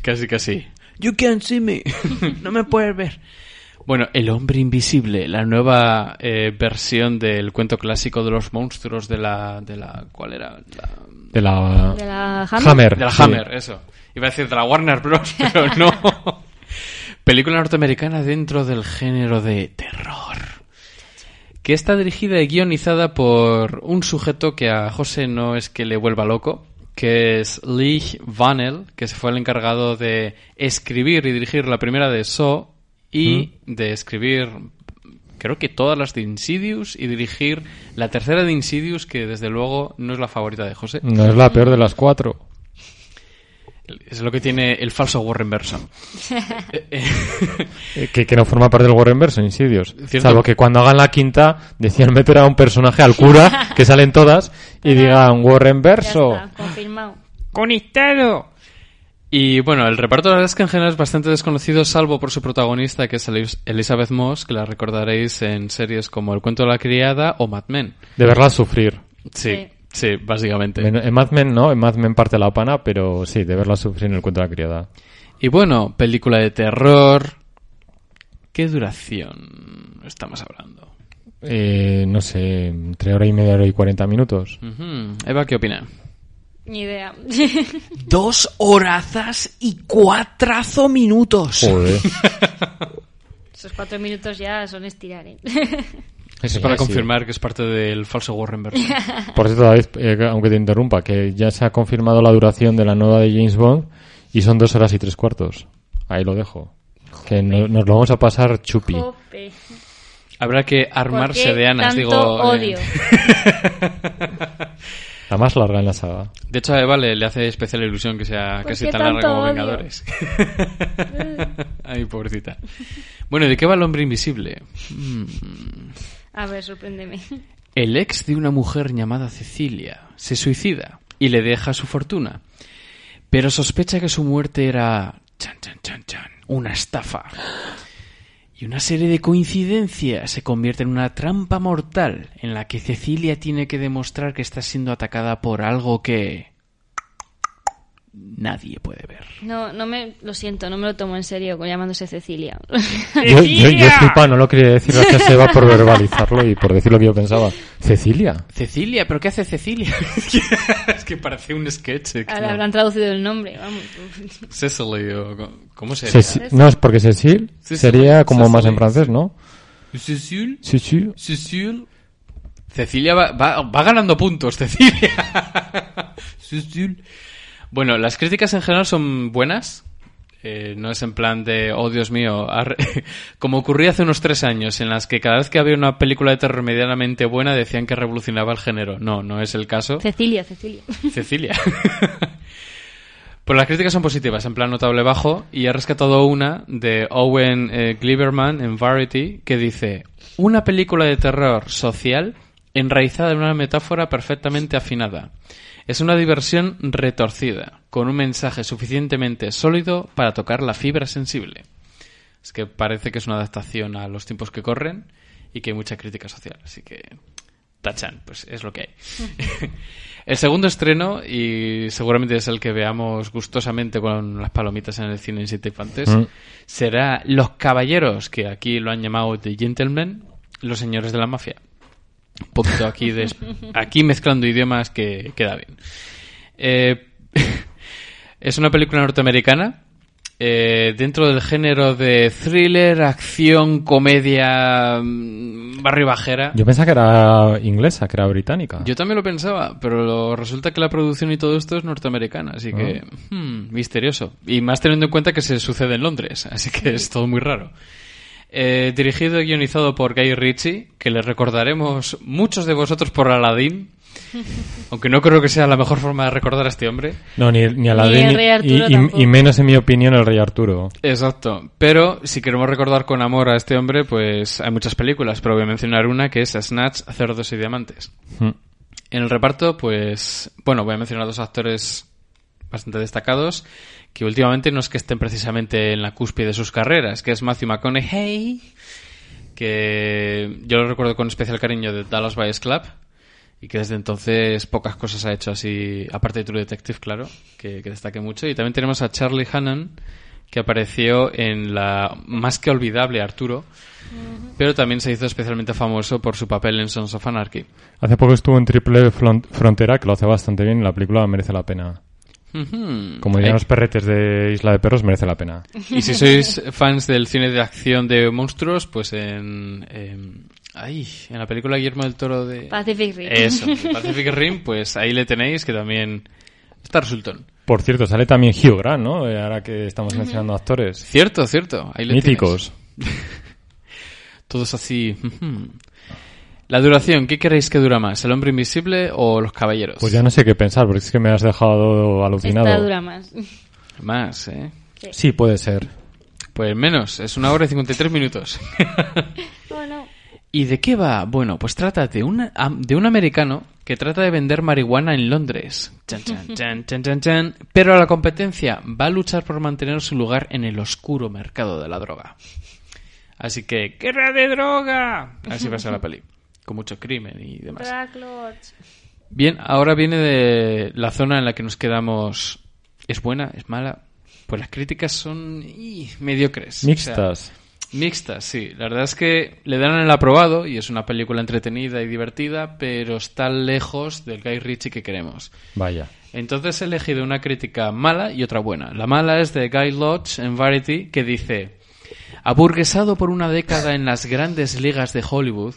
Casi, casi. You can't see me. no me puedes ver. Bueno, El hombre invisible, la nueva eh, versión del cuento clásico de los monstruos de la... De la ¿Cuál era? La- De la, ¿De la Hammer? Hammer. de la sí. Hammer, eso. Iba a decir de la Warner Bros., (laughs) pero no. Película norteamericana dentro del género de terror. Que está dirigida y guionizada por un sujeto que a José no es que le vuelva loco, que es Lee Vanel, que se fue el encargado de escribir y dirigir la primera de Saw y de escribir creo que todas las de Insidious y dirigir la tercera de Insidious, que desde luego no es la favorita de José. No es la peor de las cuatro. Es lo que tiene el falso Warren Berson. Eh, Que, que no forma parte del Warrenverse, Insidious. Cierto. Salvo que cuando hagan la quinta decían meter a un personaje al cura, (laughs) que salen todas, y digan Ya Warrenverso. está, confirmado. ¡Conectado! Y bueno, el reparto la verdad es que en general es bastante desconocido, salvo por su protagonista, que es Elizabeth Moss, que la recordaréis en series como El cuento de la criada o Mad Men. De verla sufrir. Sí, Sí. sí, básicamente. En, en Mad Men no, en Mad Men parte la pana, pero sí, de verla sufrir en el cuento de la criada. Y bueno, película de terror. ¿Qué duración estamos hablando? Eh, no sé, entre hora y media, hora y cuarenta minutos. Eva, ¿qué opina? Ni idea. (laughs) Dos horazas y cuatrazo minutos. Joder. (laughs) Esos cuatro minutos ya son estirar, ¿eh? Es Sí, para sí. confirmar que es parte del falso Warren Berson. (laughs) Por cierto, David, eh, aunque te interrumpa, que ya se ha confirmado la duración de la nueva de James Bond y son dos horas y tres cuartos. Ahí lo dejo. Que no- nos lo vamos a pasar chupi. Jope. Habrá que ¿Por armarse qué de anas, tanto digo. eh, odio? La más larga en la saga. De hecho, a Eva le, le hace especial ilusión que sea ¿Por casi tan larga como odio? Vengadores. (laughs) Ay, pobrecita. Bueno, ¿y de qué va el hombre invisible? Mm. A ver, sorpréndeme. El ex de una mujer llamada Cecilia se suicida y le deja su fortuna. Pero sospecha que su muerte era... Chan, chan, chan, chan. Una estafa. Y una serie de coincidencias se convierte en una trampa mortal en la que Cecilia tiene que demostrar que está siendo atacada por algo que... Nadie puede ver. No, no me, lo siento, no me lo tomo en serio llamándose Cecilia. (laughs) Yo, yo, yo no lo quería decir gracias a (laughs) Eva por verbalizarlo y por decir lo que yo pensaba. ¿Cecilia? Cecilia, ¿pero qué hace Cecilia? (laughs) que parece un sketch. eh, Ahora habrán traducido el nombre, vamos. Cecily o... ¿Cómo sería? Ceci- no, es porque Cecil Cecil. sería como más en francés, ¿no? Cecil. Cecil. Cecil. Cecilia va, va, va ganando puntos, (laughs) Cecilia. Cecil. Bueno, las críticas en general son buenas. Eh, no es en plan de, oh Dios mío, (laughs) como ocurría hace unos tres años, en las que cada vez que había una película de terror medianamente buena decían que revolucionaba el género. No, no es el caso. Cecilia, Cecilia. (laughs) Cecilia. (laughs) Pues las críticas son positivas, en plan notable bajo, y he rescatado una de Owen eh, Gleiberman en Variety que dice: Una película de terror social enraizada en una metáfora perfectamente afinada. Es una diversión retorcida, con un mensaje suficientemente sólido para tocar la fibra sensible. Es que parece que es una adaptación a los tiempos que corren y que hay mucha crítica social, así que tachan, pues es lo que hay. (laughs) el segundo estreno, y seguramente es el que veamos gustosamente con las palomitas en el cine en Siete Infantes, Mm. será Los Caballeros, que aquí lo han llamado The Gentlemen, los señores de la mafia. Un poquito aquí, de, aquí mezclando idiomas que queda bien. Eh, (laughs) es una película norteamericana eh, dentro del género de thriller, acción, comedia, mm, barrio bajera. Yo pensaba que era inglesa, que era británica. Yo también lo pensaba, pero lo- resulta que la producción y todo esto es norteamericana, así que hmm, misterioso. Y más teniendo en cuenta que se sucede en Londres, así que es todo muy raro. Eh, dirigido y guionizado por Guy Ritchie, que le recordaremos muchos de vosotros por Aladdin, (laughs) aunque no creo que sea la mejor forma de recordar a este hombre. No, ni, ni a la Ni el Rey Arturo y, y- menos en mi opinión el Rey Arturo. Exacto. Pero si queremos recordar con amor a este hombre, pues hay muchas películas, pero voy a mencionar una que es Snatch, Cerdos y Diamantes. Mm. En el reparto, pues, bueno, voy a mencionar dos actores bastante destacados que últimamente no es que estén precisamente en la cúspide de sus carreras, que es Matthew McConaughey, que yo lo recuerdo con especial cariño de Dallas Buyers Club y que desde entonces pocas cosas ha hecho así, aparte de True Detective, claro, que, que destaque mucho. Y también tenemos a Charlie Hannan, que apareció en la más que olvidable Arturo, pero también se hizo especialmente famoso por su papel en Sons of Anarchy. Hace poco estuvo en Triple Frontera, que lo hace bastante bien. La película merece la pena. Como dirían Ay, los perretes de Isla de Perros, merece la pena. Y si sois fans del cine de acción de monstruos, pues en... en- ay, en la película Guillermo del Toro de... Pacific Rim. Eso, Pacific Rim, pues ahí le tenéis, que también está resultón. Por cierto, sale también Hugh Grant, ¿no? Eh, Ahora que estamos mencionando actores. Cierto, cierto. Ahí le Míticos. tienes. (laughs) Todos así. La duración, ¿qué queréis que dura más? ¿El hombre invisible o los caballeros? Pues ya no sé qué pensar, porque es que me has dejado alucinado. Esta dura más. Más, ¿eh? Sí, puede ser. Pues menos, es una hora y 53 minutos. (laughs) Oh, no. ¿Y de qué va? Bueno, pues trata de un, am- de un americano que trata de vender marihuana en Londres. Chan, chan, (laughs) chan, chan, chan, chan. Pero a la competencia va a luchar por mantener su lugar en el oscuro mercado de la droga. Así que, ¡guerra de droga! Así va a ser la peli. Con mucho crimen y demás. Drag Lords. Bien, ahora viene de la zona en la que nos quedamos. ¿Es buena? ¿Es mala? Pues las críticas son ih, mediocres. O sea, Mixtas. Mixtas, sí. La verdad es que le dan el aprobado y es una película entretenida y divertida, pero está lejos del Guy Ritchie que queremos. Vaya. Entonces he elegido una crítica mala y otra buena. La mala es de Guy Lodge en Variety que dice, aburguesado por una década en las grandes ligas de Hollywood,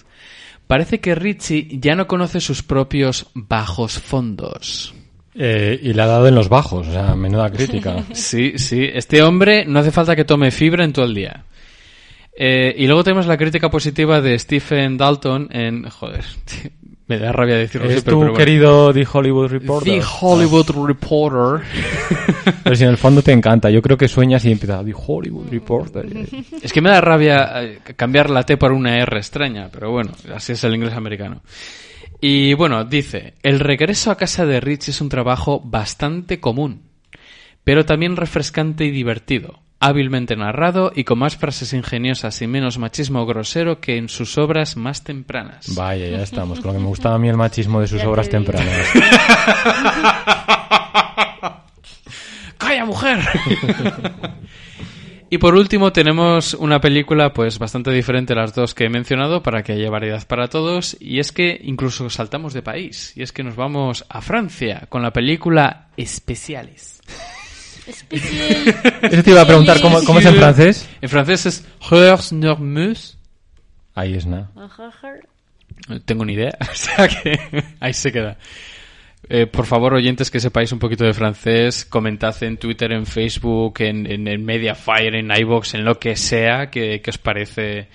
parece que Ritchie ya no conoce sus propios bajos fondos. Eh, y le ha dado en los bajos, o sea, menuda crítica. (laughs) Sí, sí. Este hombre no hace falta que tome fibra en todo el día. Eh, y luego tenemos la crítica positiva de Stephen Dalton en... Joder, me da rabia decirlo ¿Es siempre, tu pero bueno. querido The Hollywood Reporter? The Hollywood Reporter. (laughs) Pero si en el fondo te encanta, yo creo que sueñas y empieza The Hollywood Reporter. Es que me da rabia eh, cambiar la T por una R extraña, pero bueno, así es el inglés americano. Y bueno, dice, el regreso a casa de Rich es un trabajo bastante común, pero también refrescante y divertido, hábilmente narrado y con más frases ingeniosas y menos machismo grosero que en sus obras más tempranas. Vaya, ya (laughs) estamos. Con lo que me gustaba a mí el machismo de sus Ya obras tempranas. (laughs) ¡Calla, mujer! (laughs) Y por último tenemos una película pues bastante diferente a las dos que he mencionado para que haya variedad para todos y es que incluso saltamos de país y es que nos vamos a Francia con la película Especiales. Eso te iba a preguntar, ¿cómo, cómo es en francés? En francés es Heures Normeuses. Ahí es nada. No tengo ni idea, (laughs) o sea que ahí se queda. Eh, por favor, oyentes que sepáis un poquito de francés, comentad en Twitter, en Facebook, en, en, en Mediafire, en iVoox, en lo que sea, que, que os parece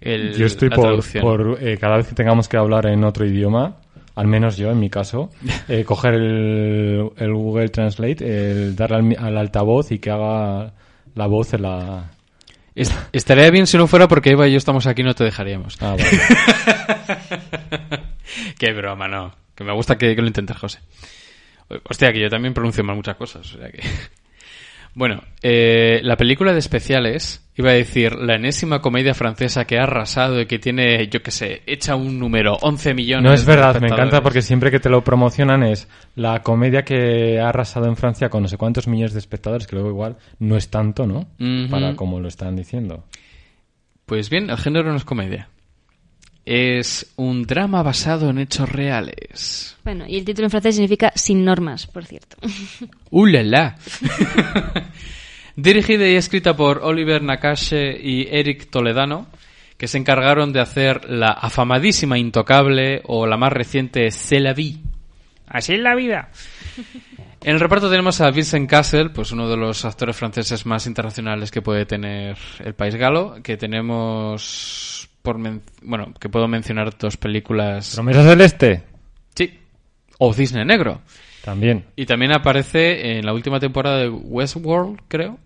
el, Yo estoy la por, traducción. por, eh, cada vez que tengamos que hablar en otro idioma, al menos yo en mi caso, (laughs) eh, coger el, el Google Translate, el darle al, al altavoz y que haga la voz en la... Est- estaría bien si no fuera porque Eva y yo estamos aquí y no te dejaríamos. Ah, vale. (laughs) Qué broma, no. Que me gusta que, que lo intentes, José. Hostia, que yo también pronuncio mal muchas cosas. O sea que... Bueno, eh, la película de especiales, iba a decir, la enésima comedia francesa que ha arrasado y que tiene, yo qué sé, hecha un número, 11 millones. No es verdad, me encanta porque siempre que te lo promocionan es la comedia que ha arrasado en Francia con no sé cuántos millones de espectadores, que luego igual no es tanto, ¿no? Para como lo están diciendo. Pues bien, el género no es comedia. Es un drama basado en hechos reales. Bueno, y el título en francés significa sin normas, por cierto. ¡Uh, la, la! Dirigida y escrita por Oliver Nakache y Eric Toledano, que se encargaron de hacer la afamadísima Intocable o la más reciente C'est la vie. Así es la vida. (laughs) En el reparto tenemos a Vincent Cassel, pues uno de los actores franceses más internacionales que puede tener el país galo, que tenemos por men- bueno, que puedo mencionar dos películas. ¿Promesa celeste? Sí. O Cisne Negro. También. Y también aparece en la última temporada de Westworld, creo.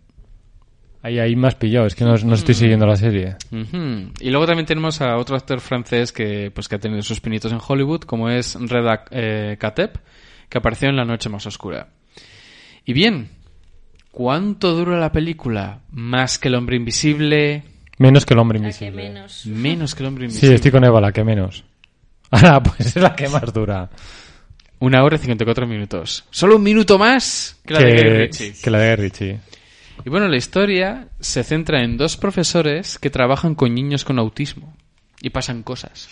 Ahí, ahí has pillado, es que no, no Mm. estoy siguiendo la serie. Y luego también tenemos a otro actor francés que, pues, que ha tenido sus pinitos en Hollywood, como es Reda eh, Kateb, que apareció en La Noche Más Oscura. Y bien, ¿cuánto dura la película? ¿Más que El Hombre Invisible? Menos que el hombre La que invisible. menos. ¿Menos que El Hombre Sí, Invisible? estoy con Eva, la que menos. (laughs) Ahora, pues es la que más dura. Una hora y 54 minutos. ¿Solo un minuto más que la de Guy Ritchie? que la de Guy Ritchie. Y bueno, la historia se centra en dos profesores que trabajan con niños con autismo. Y pasan cosas.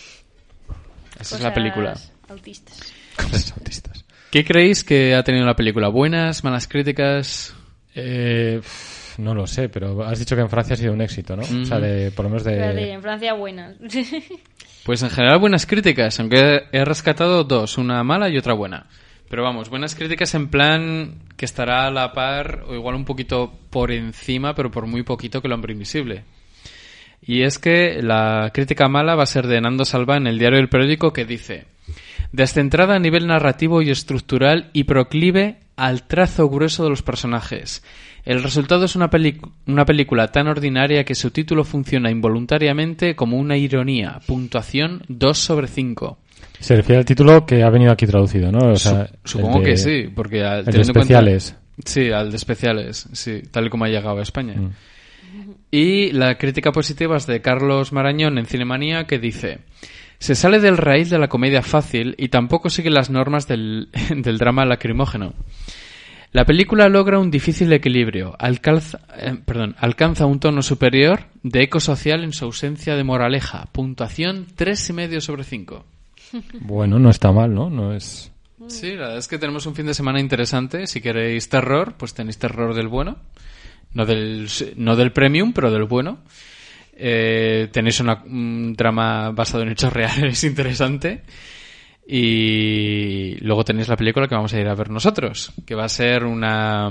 Esa es la Cosas película. Autistas. Cosas autistas. ¿Qué creéis que ha tenido la película? ¿Buenas, malas críticas? Eh, no lo sé, pero has dicho que en Francia ha sido un éxito, ¿no? O sea, de, por lo menos Espérate, de... en Francia buenas. (laughs) Pues en general buenas críticas, aunque he rescatado dos, una mala y otra buena. Pero vamos, buenas críticas en plan que estará a la par o igual un poquito por encima, pero por muy poquito que el hombre invisible. Y es que la crítica mala va a ser de Nando Salva en el diario del periódico que dice descentrada a nivel narrativo y estructural y proclive al trazo grueso de los personajes. El resultado es una, una película tan ordinaria que su título funciona involuntariamente como una ironía. Puntuación 2 sobre 5. Se refiere al título que ha venido aquí traducido, ¿no? O sea, Su- supongo de- que sí, porque al, El de cuenta- especiales. Sí, al de especiales, sí, tal y como ha llegado a España. Mm. Y la crítica positiva es de Carlos Marañón en Cinemanía que dice se sale del raíz de la comedia fácil y tampoco sigue las normas del, (laughs) del drama lacrimógeno. La película logra un difícil equilibrio, alcanza, eh, perdón, alcanza un tono superior de eco social en su ausencia de moraleja. Puntuación 3,5 sobre 5. Bueno, no está mal, ¿no? No es... Sí, la verdad es que tenemos un fin de semana interesante. Si queréis terror, pues tenéis terror del bueno. No del, no del premium, pero del bueno. Eh, tenéis una- un drama basado en hechos reales (laughs) interesante. Y luego tenéis la película que vamos a ir a ver nosotros, que va a ser una,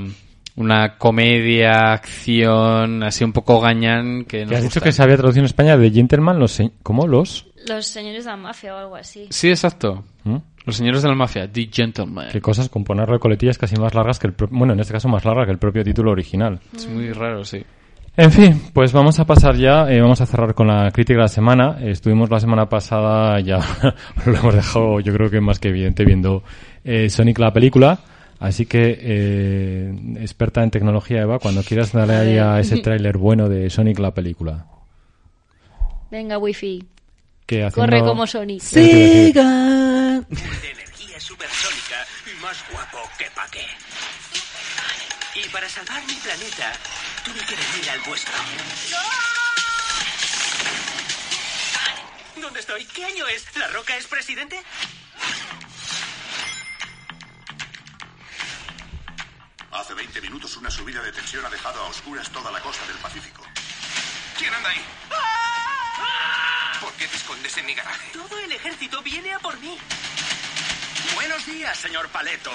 una comedia, acción, así un poco gañán. Que ¿Te nos has dicho que se había traducido en España de Gentleman? Los se- ¿Cómo? ¿Los? Los señores de la mafia o algo así. Sí, exacto. ¿Mm? Los señores de la mafia, The Gentleman. Qué cosas con ponerlo de coletillas casi más largas que el... Bueno, en este caso más larga que el propio título original. Es muy raro, sí. En fin, pues vamos a pasar ya, eh, vamos a cerrar con la crítica de la semana. Eh, Estuvimos la semana pasada, ya (laughs) lo hemos dejado yo creo que más que evidente viendo eh, Sonic la película. Así que, eh, experta en tecnología, Eva, cuando quieras darle ahí a ese tráiler bueno de Sonic la película. Venga, wifi. Que haciendo- Corre como Sonic. Eso te iba a decir. de energía supersónica y más guapo que pa' qué. Y para salvar mi planeta, Tiene que venir al vuestro. ¿Dónde estoy? ¿Qué año es? ¿La Roca es presidente? Hace 20 minutos una subida de tensión ha dejado a oscuras toda la costa del Pacífico. ¿Quién anda ahí? ¿Por qué te escondes en mi garaje? Todo el ejército viene a por mí. Buenos días, señor Paleto.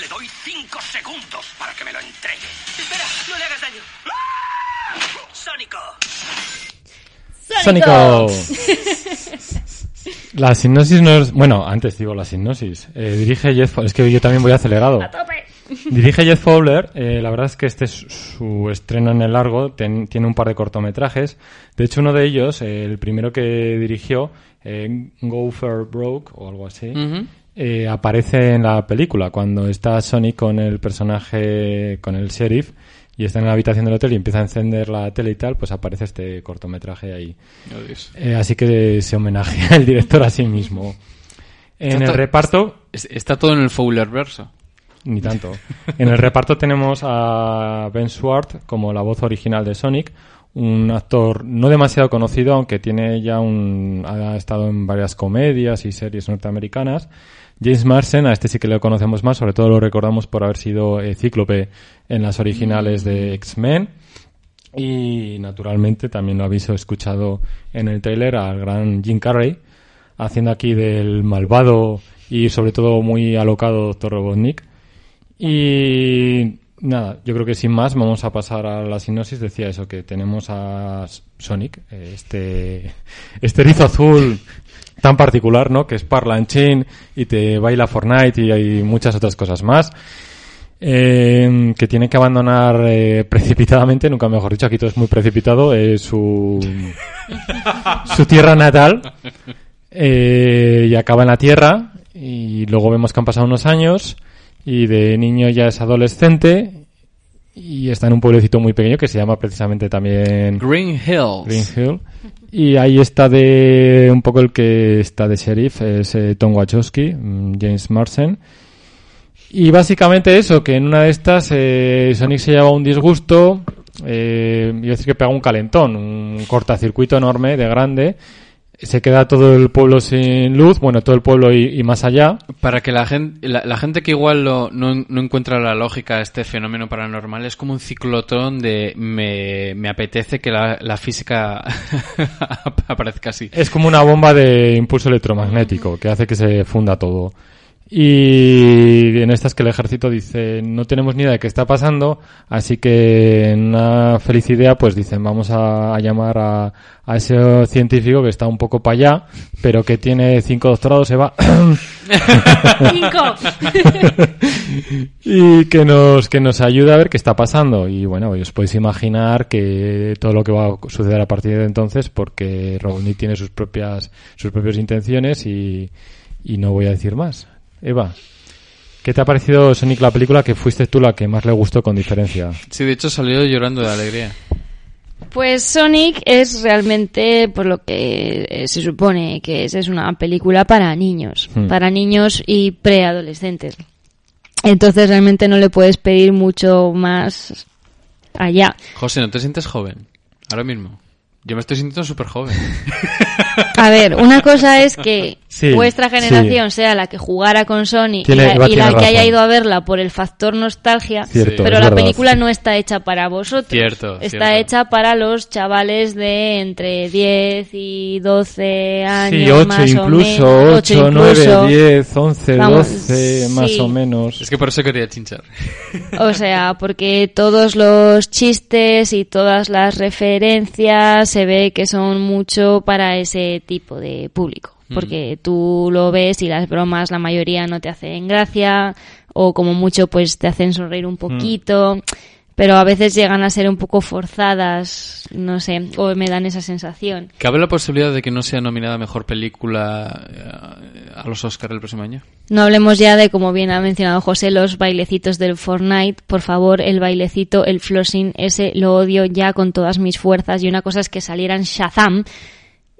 Le doy cinco segundos para que me lo entregue. Espera, no le hagas daño. Sónico. Sónico. (laughs) La sinopsis no es... Bueno, antes digo la sinopsis. Eh, dirige Jeff... Es que yo también voy acelerado. (laughs) Dirige Jeff Fowler. eh, la verdad es que este es su estreno en el largo. ten- tiene un par de cortometrajes. De hecho, uno de ellos, eh, el primero que dirigió, eh, Go for Broke o algo así, Ujú. Eh, aparece en la película cuando está Sonic con el personaje, con el sheriff, y está en la habitación del hotel y empieza a encender la tele y tal, pues aparece este cortometraje ahí. Oh. Eh, así que se homenajea el director a sí mismo. En el to- reparto, Es- Está todo en el Fowler verso. ni tanto. En el reparto tenemos a Ben Swart como la voz original de Sonic, un actor no demasiado conocido, aunque tiene ya un ha estado en varias comedias y series norteamericanas. James Marsden, a este sí que lo conocemos más, sobre todo lo recordamos por haber sido eh, Cíclope en las originales de X-Men. Y naturalmente también lo habéis escuchado en el trailer al gran Jim Carrey, haciendo aquí del malvado y sobre todo muy alocado Dr. Robotnik. Y nada, yo creo que sin más vamos a pasar a la sinopsis. Decía eso, que tenemos a Sonic, eh, este, (laughs) este erizo azul tan particular, ¿no? Que es parlanchín y te baila Fortnite y hay muchas otras cosas más. Eh, que tiene que abandonar eh, (laughs) precipitadamente, nunca mejor dicho, aquí todo es muy precipitado, eh, su, su tierra natal y acaba en la tierra y luego vemos que han pasado unos años y de niño ya es adolescente y está en un pueblecito muy pequeño que se llama precisamente también Green Hills. Green Hill y ahí está de un poco el que está de sheriff es eh, Tom Wachowski mm, James Marsden. Y básicamente eso que en una de estas eh, Sonic se lleva un disgusto eh, a decir que pega un calentón un cortacircuito enorme de grande se queda todo el pueblo sin luz bueno todo el pueblo y, y más allá Para que la gente, la, la gente que igual lo- no, no encuentra la lógica a este fenómeno paranormal, es como un ciclotón de me, me apetece que la, la física (laughs) aparezca así. Es como una bomba de impulso electromagnético que hace que se funda todo. Y en estas que el ejército dice, no tenemos ni idea de qué está pasando, así que en una feliz idea, pues dicen, vamos a, a llamar a, a ese científico que está un poco para allá, pero que tiene cinco doctorados, se va, (laughs) Cinco. (laughs) y que nos, que nos ayude a ver qué está pasando. Y bueno, os podéis imaginar que todo lo que va a suceder a partir de entonces, porque Robotnik tiene sus propias, sus propias intenciones y, y no voy a decir más. Eva, ¿qué te ha parecido Sonic la película que fuiste tú la que más le gustó con diferencia? Sí, de hecho salió llorando de alegría. Pues Sonic es realmente por lo que eh, se supone que es, es una película para niños, Hmm. para niños y preadolescentes. Entonces realmente no le puedes pedir mucho más allá. José, ¿no te sientes joven? Ahora mismo. Yo me estoy sintiendo súper joven. (laughs) A ver, una cosa es que Sí, vuestra sí. generación sea la que jugara con Sony y Tiene- la, Eva y la que haya ido a verla por el factor nostalgia, Cierto, pero la verdad. película no está hecha para vosotros. Cierto, Está cierto. hecha para los chavales de entre 10 y 12 años. Sí, 8 más o incluso, menos, 8, ocho 9, incluso. 10, 11, Vamos, 12, más sí. o menos. es que por eso quería chinchar. O sea, porque todos los chistes y todas las referencias se ve que son mucho para ese tipo de público. Porque tú lo ves y las bromas, la mayoría no te hacen gracia, o como mucho, pues te hacen sonreír un poquito. Pero a veces llegan a ser un poco forzadas, no sé, o me dan esa sensación. ¿Cabe la posibilidad de que no sea nominada mejor película eh, a los Oscar el próximo año? No hablemos ya de, como bien ha mencionado José, los bailecitos del Fortnite. Por favor, el bailecito, el flossing, ese lo odio ya con todas mis fuerzas. Y una cosa es que salieran Shazam.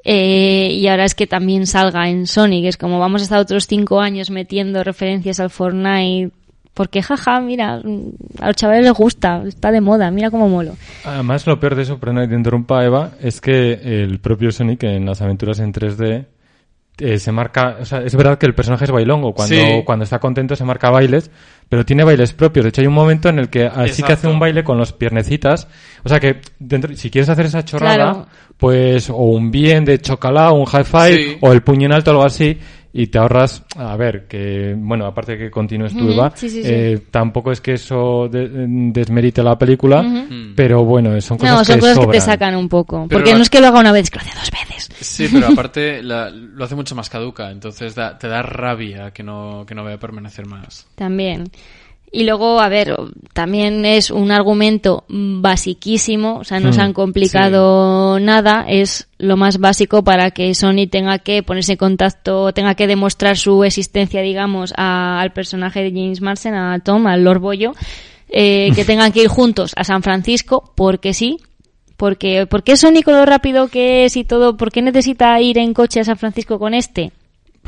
eh, y ahora es que también salga en Sonic. Es como vamos a estar otros cinco años metiendo referencias al Fortnite Porque, jaja, mira, mm, a los chavales les gusta, está de moda, mira cómo molo. Además, lo peor de eso, perdón que te interrumpa, Eva, es que el propio Sonic en las aventuras en 3D eh, se marca, o sea, es verdad que el personaje es bailongo, cuando, Sí. cuando está contento se marca bailes, pero tiene bailes propios. De hecho, hay un momento en el que así que hace un baile con los piernecitas. O sea que dentro, si quieres hacer esa chorrada, Claro. pues o un bien de chocalá, un high five, Sí. o el puño en alto, algo así, y te ahorras, a ver, que, bueno, aparte de que continúes tú, Eva, sí, sí, sí. eh, tampoco es que eso de- desmerite la película, Mm. pero bueno, son cosas No, son que cosas que te sacan un poco. Pero Porque la- no es que lo haga una vez, es que lo hace dos veces. Sí, pero aparte la- lo hace mucho más caduca, entonces da- te da rabia que no, que no vaya a permanecer más. También. Y luego, a ver, también es un argumento basiquísimo, o sea, no se Hmm, han complicado nada, es lo más básico para que Sony tenga que ponerse en contacto, tenga que demostrar su existencia, digamos, a- al personaje de James Marsden, a Tom, al Lord Bollo, eh, que (laughs) tengan que ir juntos a San Francisco, porque sí, porque, ¿por qué Sony con lo rápido que es y todo, por qué necesita ir en coche a San Francisco con este?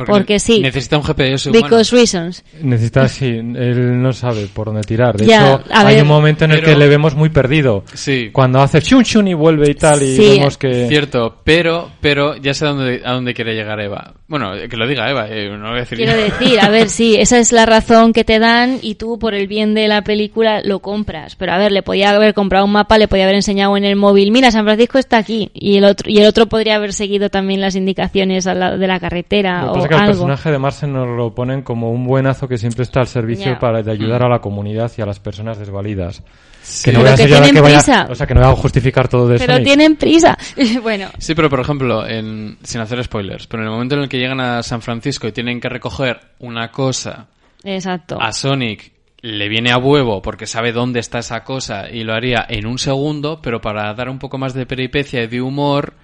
Porque sí. Necesita un GPS humano. Because reasons. Necesita, sí, él no sabe por dónde tirar. De Ya, hecho, a hay ver. un momento en el Pero- que le vemos muy perdido. Sí. Cuando hace chun chun y vuelve y tal, y Sí. vemos que... Cierto, pero, pero ya sé a dónde, a dónde quiere llegar Eva. Bueno, que lo diga Eva, eh, no voy a decir Quiero yo. decir, a ver, (laughs) sí, esa es la razón que te dan y tú por el bien de la película lo compras. Pero a ver, le podía haber comprado un mapa, le podía haber enseñado en el móvil, mira, San Francisco está aquí. Y el otro, y el otro podría haber seguido también las indicaciones al lado de la carretera Lo que o pasa que al algo. personaje de Marsen nos lo ponen como un buenazo que siempre está al servicio Ya. para de ayudar Mm. a la comunidad y a las personas desvalidas. Sí. Que no voy a Pero que tienen que vaya, prisa. o sea, que no voy a justificar todo de Pero Sonic. tienen prisa. (laughs) bueno, Sí, pero por ejemplo, en, sin hacer spoilers, pero en el momento en el que llegan a San Francisco y tienen que recoger una cosa exacto. a Sonic, le viene a huevo porque sabe dónde está esa cosa y lo haría en un segundo, pero para dar un poco más de peripecia y de humor,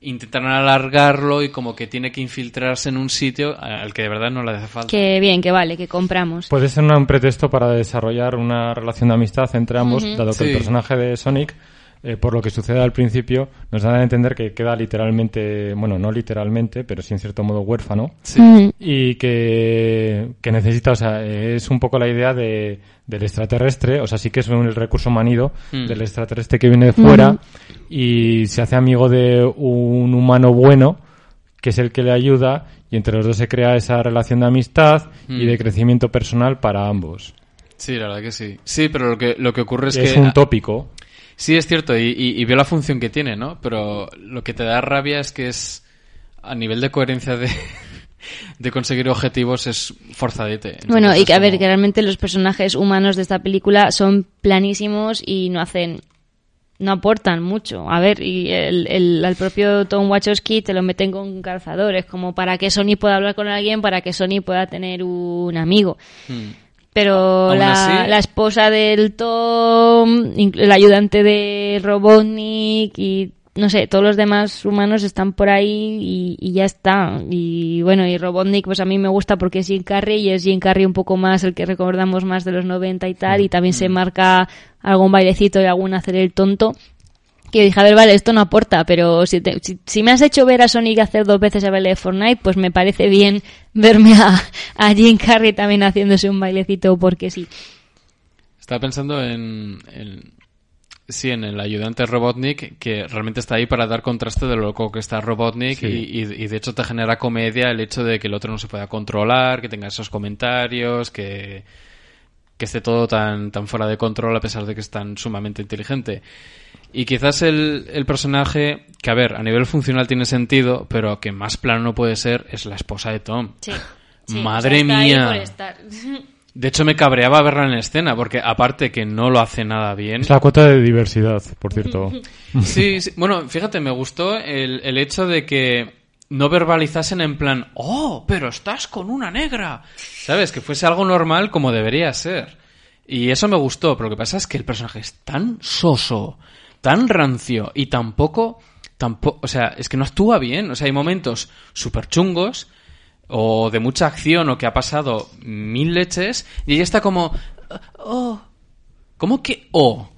intentan alargarlo y como que tiene que infiltrarse en un sitio al que de verdad no le hace falta. Que bien, que vale, que compramos. Puede ser un pretexto para desarrollar una relación de amistad entre ambos, dado que el Sí. personaje de Sonic, eh, por lo que sucede al principio, nos da a entender que queda literalmente, bueno, no literalmente, pero sí en cierto modo huérfano. Sí. Y que, que necesita, o sea, es un poco la idea de, del extraterrestre, o sea, sí que es un recurso manido Mm. del extraterrestre que viene de fuera y se hace amigo de un humano bueno, que es el que le ayuda, y entre los dos se crea esa relación de amistad y Mm. de crecimiento personal para ambos. Sí, la verdad que sí. Sí, pero lo que, lo que ocurre es, Es, que... un tópico. Sí, es cierto, y, y, y veo la función que tiene, ¿no? Pero lo que te da rabia es que es, a nivel de coherencia de, (laughs) de conseguir objetivos, es forzadete. Entonces Bueno, y que a ver, que realmente los personajes humanos de esta película son planísimos y no hacen, no aportan mucho. A ver, y el, el, al propio Tom Wachowski te lo meten con calzadores, como para que Sony pueda hablar con alguien, para que Sony pueda tener un amigo. Hmm. Pero la, así- la esposa del Tom, el ayudante de Robotnik y no sé, todos los demás humanos están por ahí y, y ya está. Y bueno, y Robotnik pues a mí me gusta porque es Jim Carrey y es Jim Carrey un poco más el que recordamos más de los 90 y tal y también se marca algún bailecito y algún hacer el tonto. Que yo dije, a ver, vale, esto no aporta, pero si, te- si, si me has hecho ver a Sonic hacer dos veces el baile de Fortnite, pues me parece bien verme a, a Jim Carrey también haciéndose un bailecito porque sí. Estaba pensando en, en- Sí, en el ayudante Robotnik, que realmente está ahí para dar contraste de lo loco que está Robotnik Sí. y, y- y de hecho te genera comedia el hecho de que el otro no se pueda controlar, que tenga esos comentarios, que, que esté todo tan, tan fuera de control a pesar de que es tan sumamente inteligente. Y quizás el, el personaje, que a ver, a nivel funcional tiene sentido, pero que más plano no puede ser, es la esposa de Tom. Sí. (laughs) Madre mía. (laughs) De hecho, me cabreaba verla en escena, porque aparte que no lo hace nada bien. Es la cuota de diversidad, por cierto. (laughs) Sí, sí. bueno, fíjate, me gustó el, el hecho de que no verbalizasen en plan, oh, pero estás con una negra. ¿Sabes? Que fuese algo normal como debería ser. Y eso me gustó, pero lo que pasa es que el personaje es tan soso, tan rancio y tampoco, tampoco, o sea, es que no actúa bien. O sea, hay momentos súper chungos o de mucha acción o que ha pasado mil leches y ella está como, oh, ¿cómo que oh?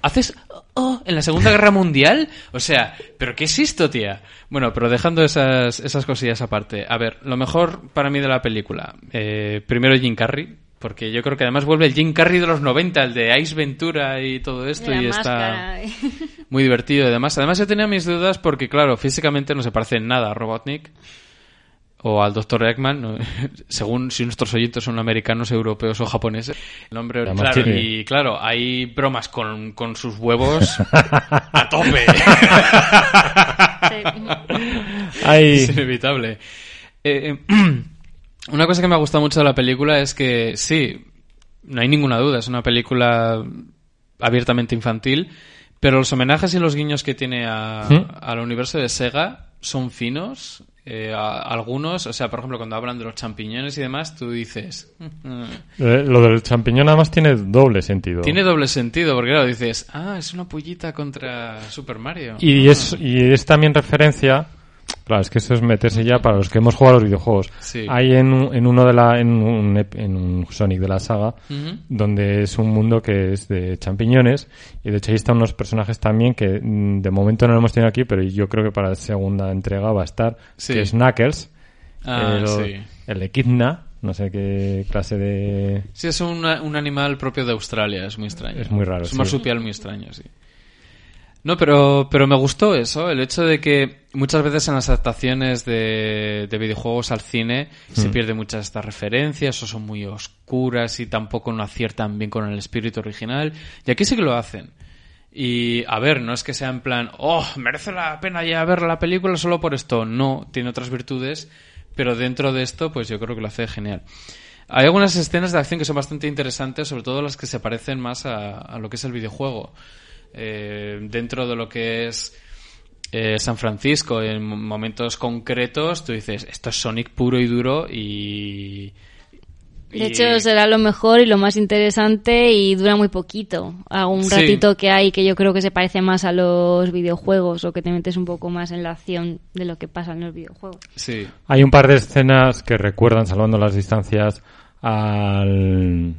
¿Haces oh en la Segunda Guerra Mundial? O sea, ¿pero qué es esto, tía? Bueno, pero dejando esas, esas cosillas aparte. A ver, lo mejor para mí de la película. eh, primero Jim Carrey. Porque yo creo que además vuelve el Jim Carrey de los 90, el de Ice Ventura y todo esto, La y máscara. está muy divertido. y Además, además yo tenía mis dudas porque, claro, físicamente no se parece en nada a Robotnik o al Dr. Eggman, (laughs) según si nuestros oyentes son americanos, europeos o japoneses. El nombre, Además claro, tiene- y claro, hay bromas con, con sus huevos (laughs) a tope. (laughs) Ay, es inevitable. Eh, eh, (clears throat) una cosa que me ha gustado mucho de la película es que, sí, no hay ninguna duda, es una película abiertamente infantil, pero los homenajes y los guiños que tiene a- al universo de Sega son finos. eh, a- algunos, o sea, por ejemplo, cuando hablan de los champiñones y demás, tú dices. (laughs) eh, lo del champiñón además tiene doble sentido. Tiene doble sentido, porque claro, dices, ah, es una pollita contra Super Mario. Y es, y es también referencia. Claro, es que eso es meterse ya para los que hemos jugado a los videojuegos. Sí. Hay en, en uno de la, en un, en un Sonic de la saga, donde es un mundo que es de champiñones, y de hecho ahí están unos personajes también que mm, de momento no lo hemos tenido aquí, pero yo creo que para la segunda entrega va a estar, Sí. que es Knuckles, Ah, el, sí. el Echidna, no sé qué clase de... Sí, es un, un animal propio de Australia, es muy extraño. Es muy raro, Es un marsupial muy extraño, sí. No, pero, pero me gustó eso, el hecho de que muchas veces en las adaptaciones de, de videojuegos al cine se Mm. pierden muchas de estas referencias o son muy oscuras y tampoco no aciertan bien con el espíritu original. Y aquí sí que lo hacen. Y a ver, no es que sea en plan, oh, merece la pena ya ver la película solo por esto. No, tiene otras virtudes, pero dentro de esto, pues yo creo que lo hace genial. Hay algunas escenas de acción que son bastante interesantes, sobre todo las que se parecen más a, a lo que es el videojuego. Eh, dentro de lo que es eh, San Francisco, en momentos concretos, tú dices, esto es Sonic puro y duro y... De hecho, será lo mejor y lo más interesante y dura muy poquito. A un Sí. ratito que hay que yo creo que se parece más a los videojuegos o que te metes un poco más en la acción de lo que pasa en los videojuegos. Sí, Hay un par de escenas que recuerdan, salvando las distancias, al,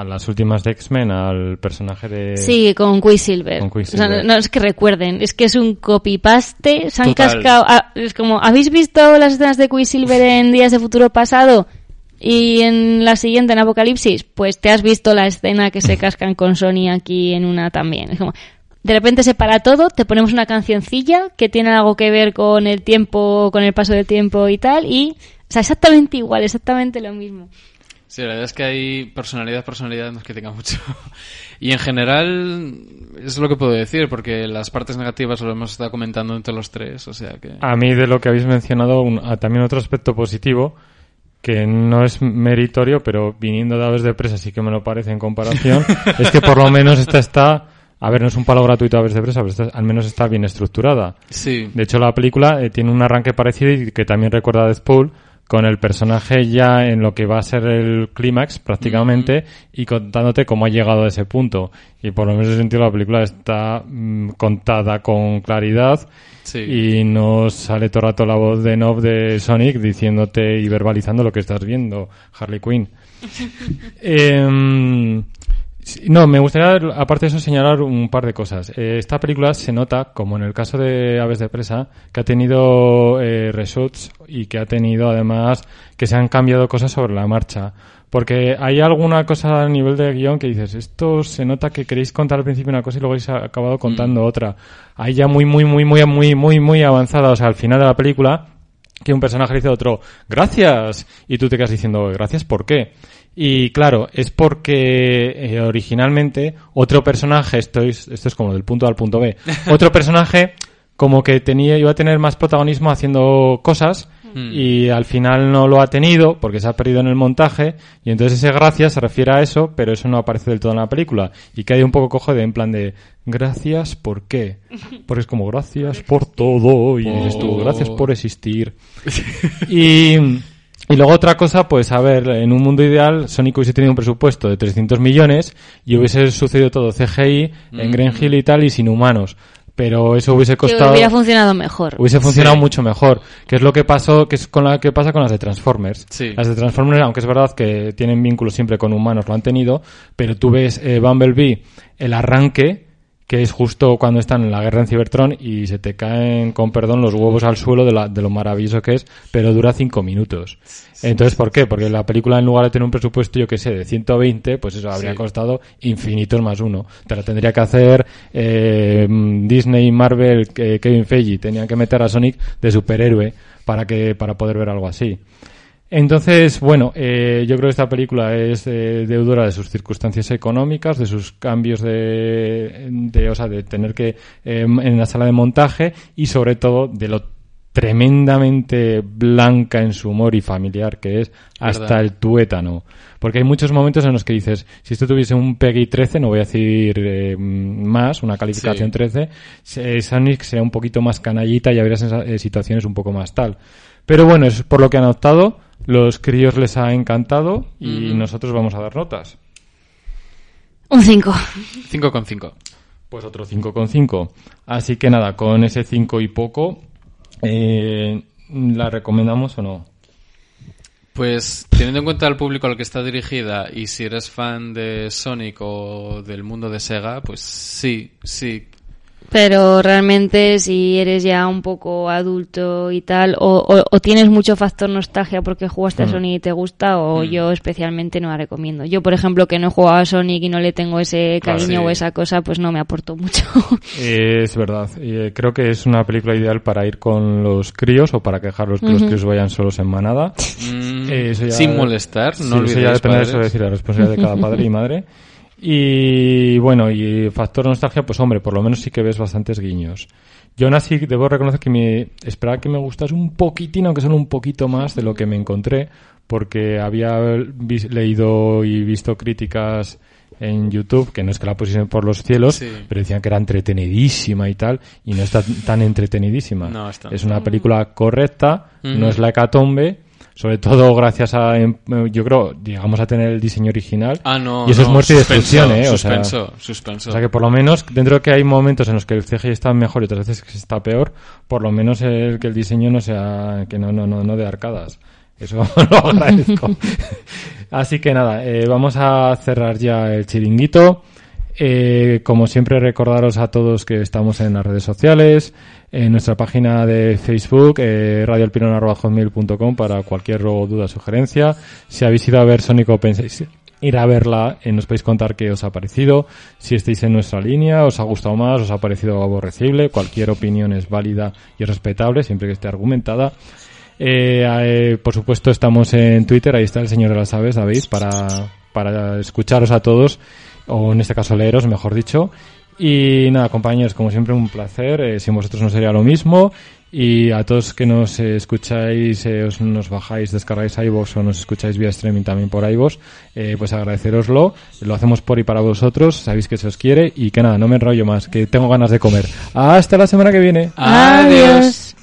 a las últimas de X-Men, al personaje de... Sí, con Quicksilver. Con O Quicksilver. sea, no, no es que recuerden, es que es un copy-paste. Se han Total. cascado. ah, es como, ¿habéis visto las escenas de Quicksilver en Días de Futuro Pasado? Y en la siguiente, en Apocalipsis, pues te has visto la escena que se (laughs) cascan con Sony aquí en una también. Es como, de repente se para todo, te ponemos una cancioncilla que tiene algo que ver con el tiempo, con el paso del tiempo y tal, y, o sea, exactamente igual, exactamente lo mismo. Sí, la verdad es que hay personalidad, personalidad, no es que tenga mucho. (laughs) Y en general, es lo que puedo decir, porque las partes negativas lo hemos estado comentando entre los tres, o sea que... A mí de lo que habéis mencionado, un- a- también otro aspecto positivo, que no es meritorio, pero viniendo de Aves de Presa sí que me lo parece en comparación, (laughs) es que por lo menos esta está... A ver, no es un palo gratuito a Aves de Presa, pero esta al menos está bien estructurada. Sí, De hecho, la película eh, tiene un arranque parecido y que también recuerda a Deadpool, con el personaje ya en lo que va a ser el clímax prácticamente y contándote cómo ha llegado a ese punto. Y por lo menos en ese sentido la película está mm, contada con claridad sí. y no sale todo el rato la voz de Nob de Sonic diciéndote y verbalizando lo que estás viendo, Harley Quinn. Sí, (laughs) no, me gustaría, aparte de eso, señalar un par de cosas. Eh, esta película se nota, como en el caso de Aves de Presa, que ha tenido eh, reshoots y que ha tenido, además, que se han cambiado cosas sobre la marcha. Porque hay alguna cosa a nivel de guion que dices, esto se nota que queréis contar al principio una cosa y luego habéis acabado contando otra. Hay ya muy, muy, muy, muy, muy, muy, muy avanzada, o sea, al final de la película, que un personaje dice a otro, gracias, y tú te quedas diciendo, gracias, ¿por qué? Y claro, es porque eh, originalmente otro personaje, esto es, esto es como del punto A al punto B, (laughs) otro personaje como que tenía, iba a tener más protagonismo haciendo cosas Hmm. y al final no lo ha tenido porque se ha perdido en el montaje y entonces ese gracias se refiere a eso, pero eso no aparece del todo en la película. Y cae un poco cojo de en plan de gracias por qué, (laughs) porque es como gracias por todo y dices tú gracias por existir (laughs) y y luego otra cosa, pues a ver, en un mundo ideal, Sonic hubiese tenido un presupuesto de 300 millones y hubiese sucedido todo CGI en Green Hill y tal y sin humanos. Pero eso hubiese Que costado... hubiera funcionado mejor. Hubiese funcionado Sí. mucho mejor, que es lo que pasó, que es con la que pasa con las de Transformers. Sí. Las de Transformers, aunque es verdad que tienen vínculos siempre con humanos, lo han tenido, pero tú ves eh, Bumblebee, el arranque, que es justo cuando están en la guerra en Cybertron y se te caen, con perdón, los huevos al suelo de, la, de lo maravilloso que es, pero dura cinco minutos. Entonces, ¿por qué? Porque la película, en lugar de tener un presupuesto, yo que sé, de 120, pues eso habría Sí. costado infinitos más uno. Te lo tendría que hacer eh, Disney, Marvel, que- Kevin Feige. Tenían que meter a Sonic de superhéroe para, que, para poder ver algo así. Entonces, bueno, eh, yo creo que esta película es eh, deudora de sus circunstancias económicas, de sus cambios de, de o sea, de tener que, eh, en la sala de montaje y sobre todo de lo tremendamente blanca en su humor y familiar que es hasta Verdad. el tuétano. Porque hay muchos momentos en los que dices, si esto tuviese un PEGI 13, no voy a decir eh, más, una calificación Sí. 13, se- Sonic sería un poquito más canallita y habría eh, situaciones un poco más tal. Pero bueno, es por lo que han optado, los críos les ha encantado y nosotros vamos a dar notas. Un 5. 5,5. Pues otro 5,5. Así que nada, con ese 5 y poco, eh, ¿la recomendamos o no? Pues teniendo en cuenta el público al que está dirigida y si eres fan de Sonic o del mundo de Sega, pues sí, sí. Pero realmente si eres ya un poco adulto y tal, o, o- o tienes mucho factor nostalgia porque jugaste a Mm. Sonic y te gusta, o Mm. yo especialmente no la recomiendo. Yo, por ejemplo, que no he jugado a Sonic y no le tengo ese Claro, cariño sí. o esa cosa, pues no me aportó mucho. (laughs) Eh, es verdad. Eh, creo que es una película ideal para ir con los críos o para quejarlos que los críos vayan solos en manada. Mm, Eh, eso ya- sin molestar, Sí, no eso olvidéis ya depende de eso, decir, la responsabilidad de cada padre y (laughs) madre. Y bueno, y factor nostalgia, pues hombre, por lo menos sí que ves bastantes guiños. Yo aún así debo reconocer que me esperaba que me gustase un poquitín, aunque solo un poquito más de lo que me encontré, porque había leído y visto críticas en YouTube, que no es que la pusiesen por los cielos, Sí. pero decían que era entretenidísima y tal, y no está tan entretenidísima. No, está. Es una película correcta, no es la hecatombe, sobre todo gracias a, em, yo creo, llegamos a tener el diseño original. Ah, no. y eso es no, muerte y suspenso, destrucción, ¿eh? O sea, Suspenso, suspenso. o sea que por lo menos, dentro de que hay momentos en los que el CGI está mejor y otras veces que está peor, por lo menos el, que el diseño no sea, que no, no, no, no de arcadas. Eso (laughs) lo agradezco. (laughs) Así que nada, eh, vamos a cerrar ya el chiringuito. Eh, como siempre, recordaros a todos que estamos en las redes sociales, en nuestra página de Facebook, eh, radioalpilon.com para cualquier duda o sugerencia. Si habéis ido a ver Sonic o pensáis ir a verla, eh, nos podéis contar qué os ha parecido, si estáis en nuestra línea, os ha gustado más, os ha parecido aborrecible, cualquier opinión es válida y respetable, siempre que esté argumentada. Eh, eh, por supuesto estamos en Twitter, ahí está el señor de las aves, David, para, para escucharos a todos, o en este caso leeros, mejor dicho. Y nada, compañeros, como siempre un placer, eh, sin vosotros no sería lo mismo. Y a todos que nos eh, escucháis, eh, os nos bajáis, descargáis iVoox o nos escucháis vía streaming también por iVoox, eh, pues agradeceroslo. Lo hacemos por y para vosotros, sabéis que se os quiere y que nada, no me enrollo más, que tengo ganas de comer. Hasta la semana que viene. Adiós.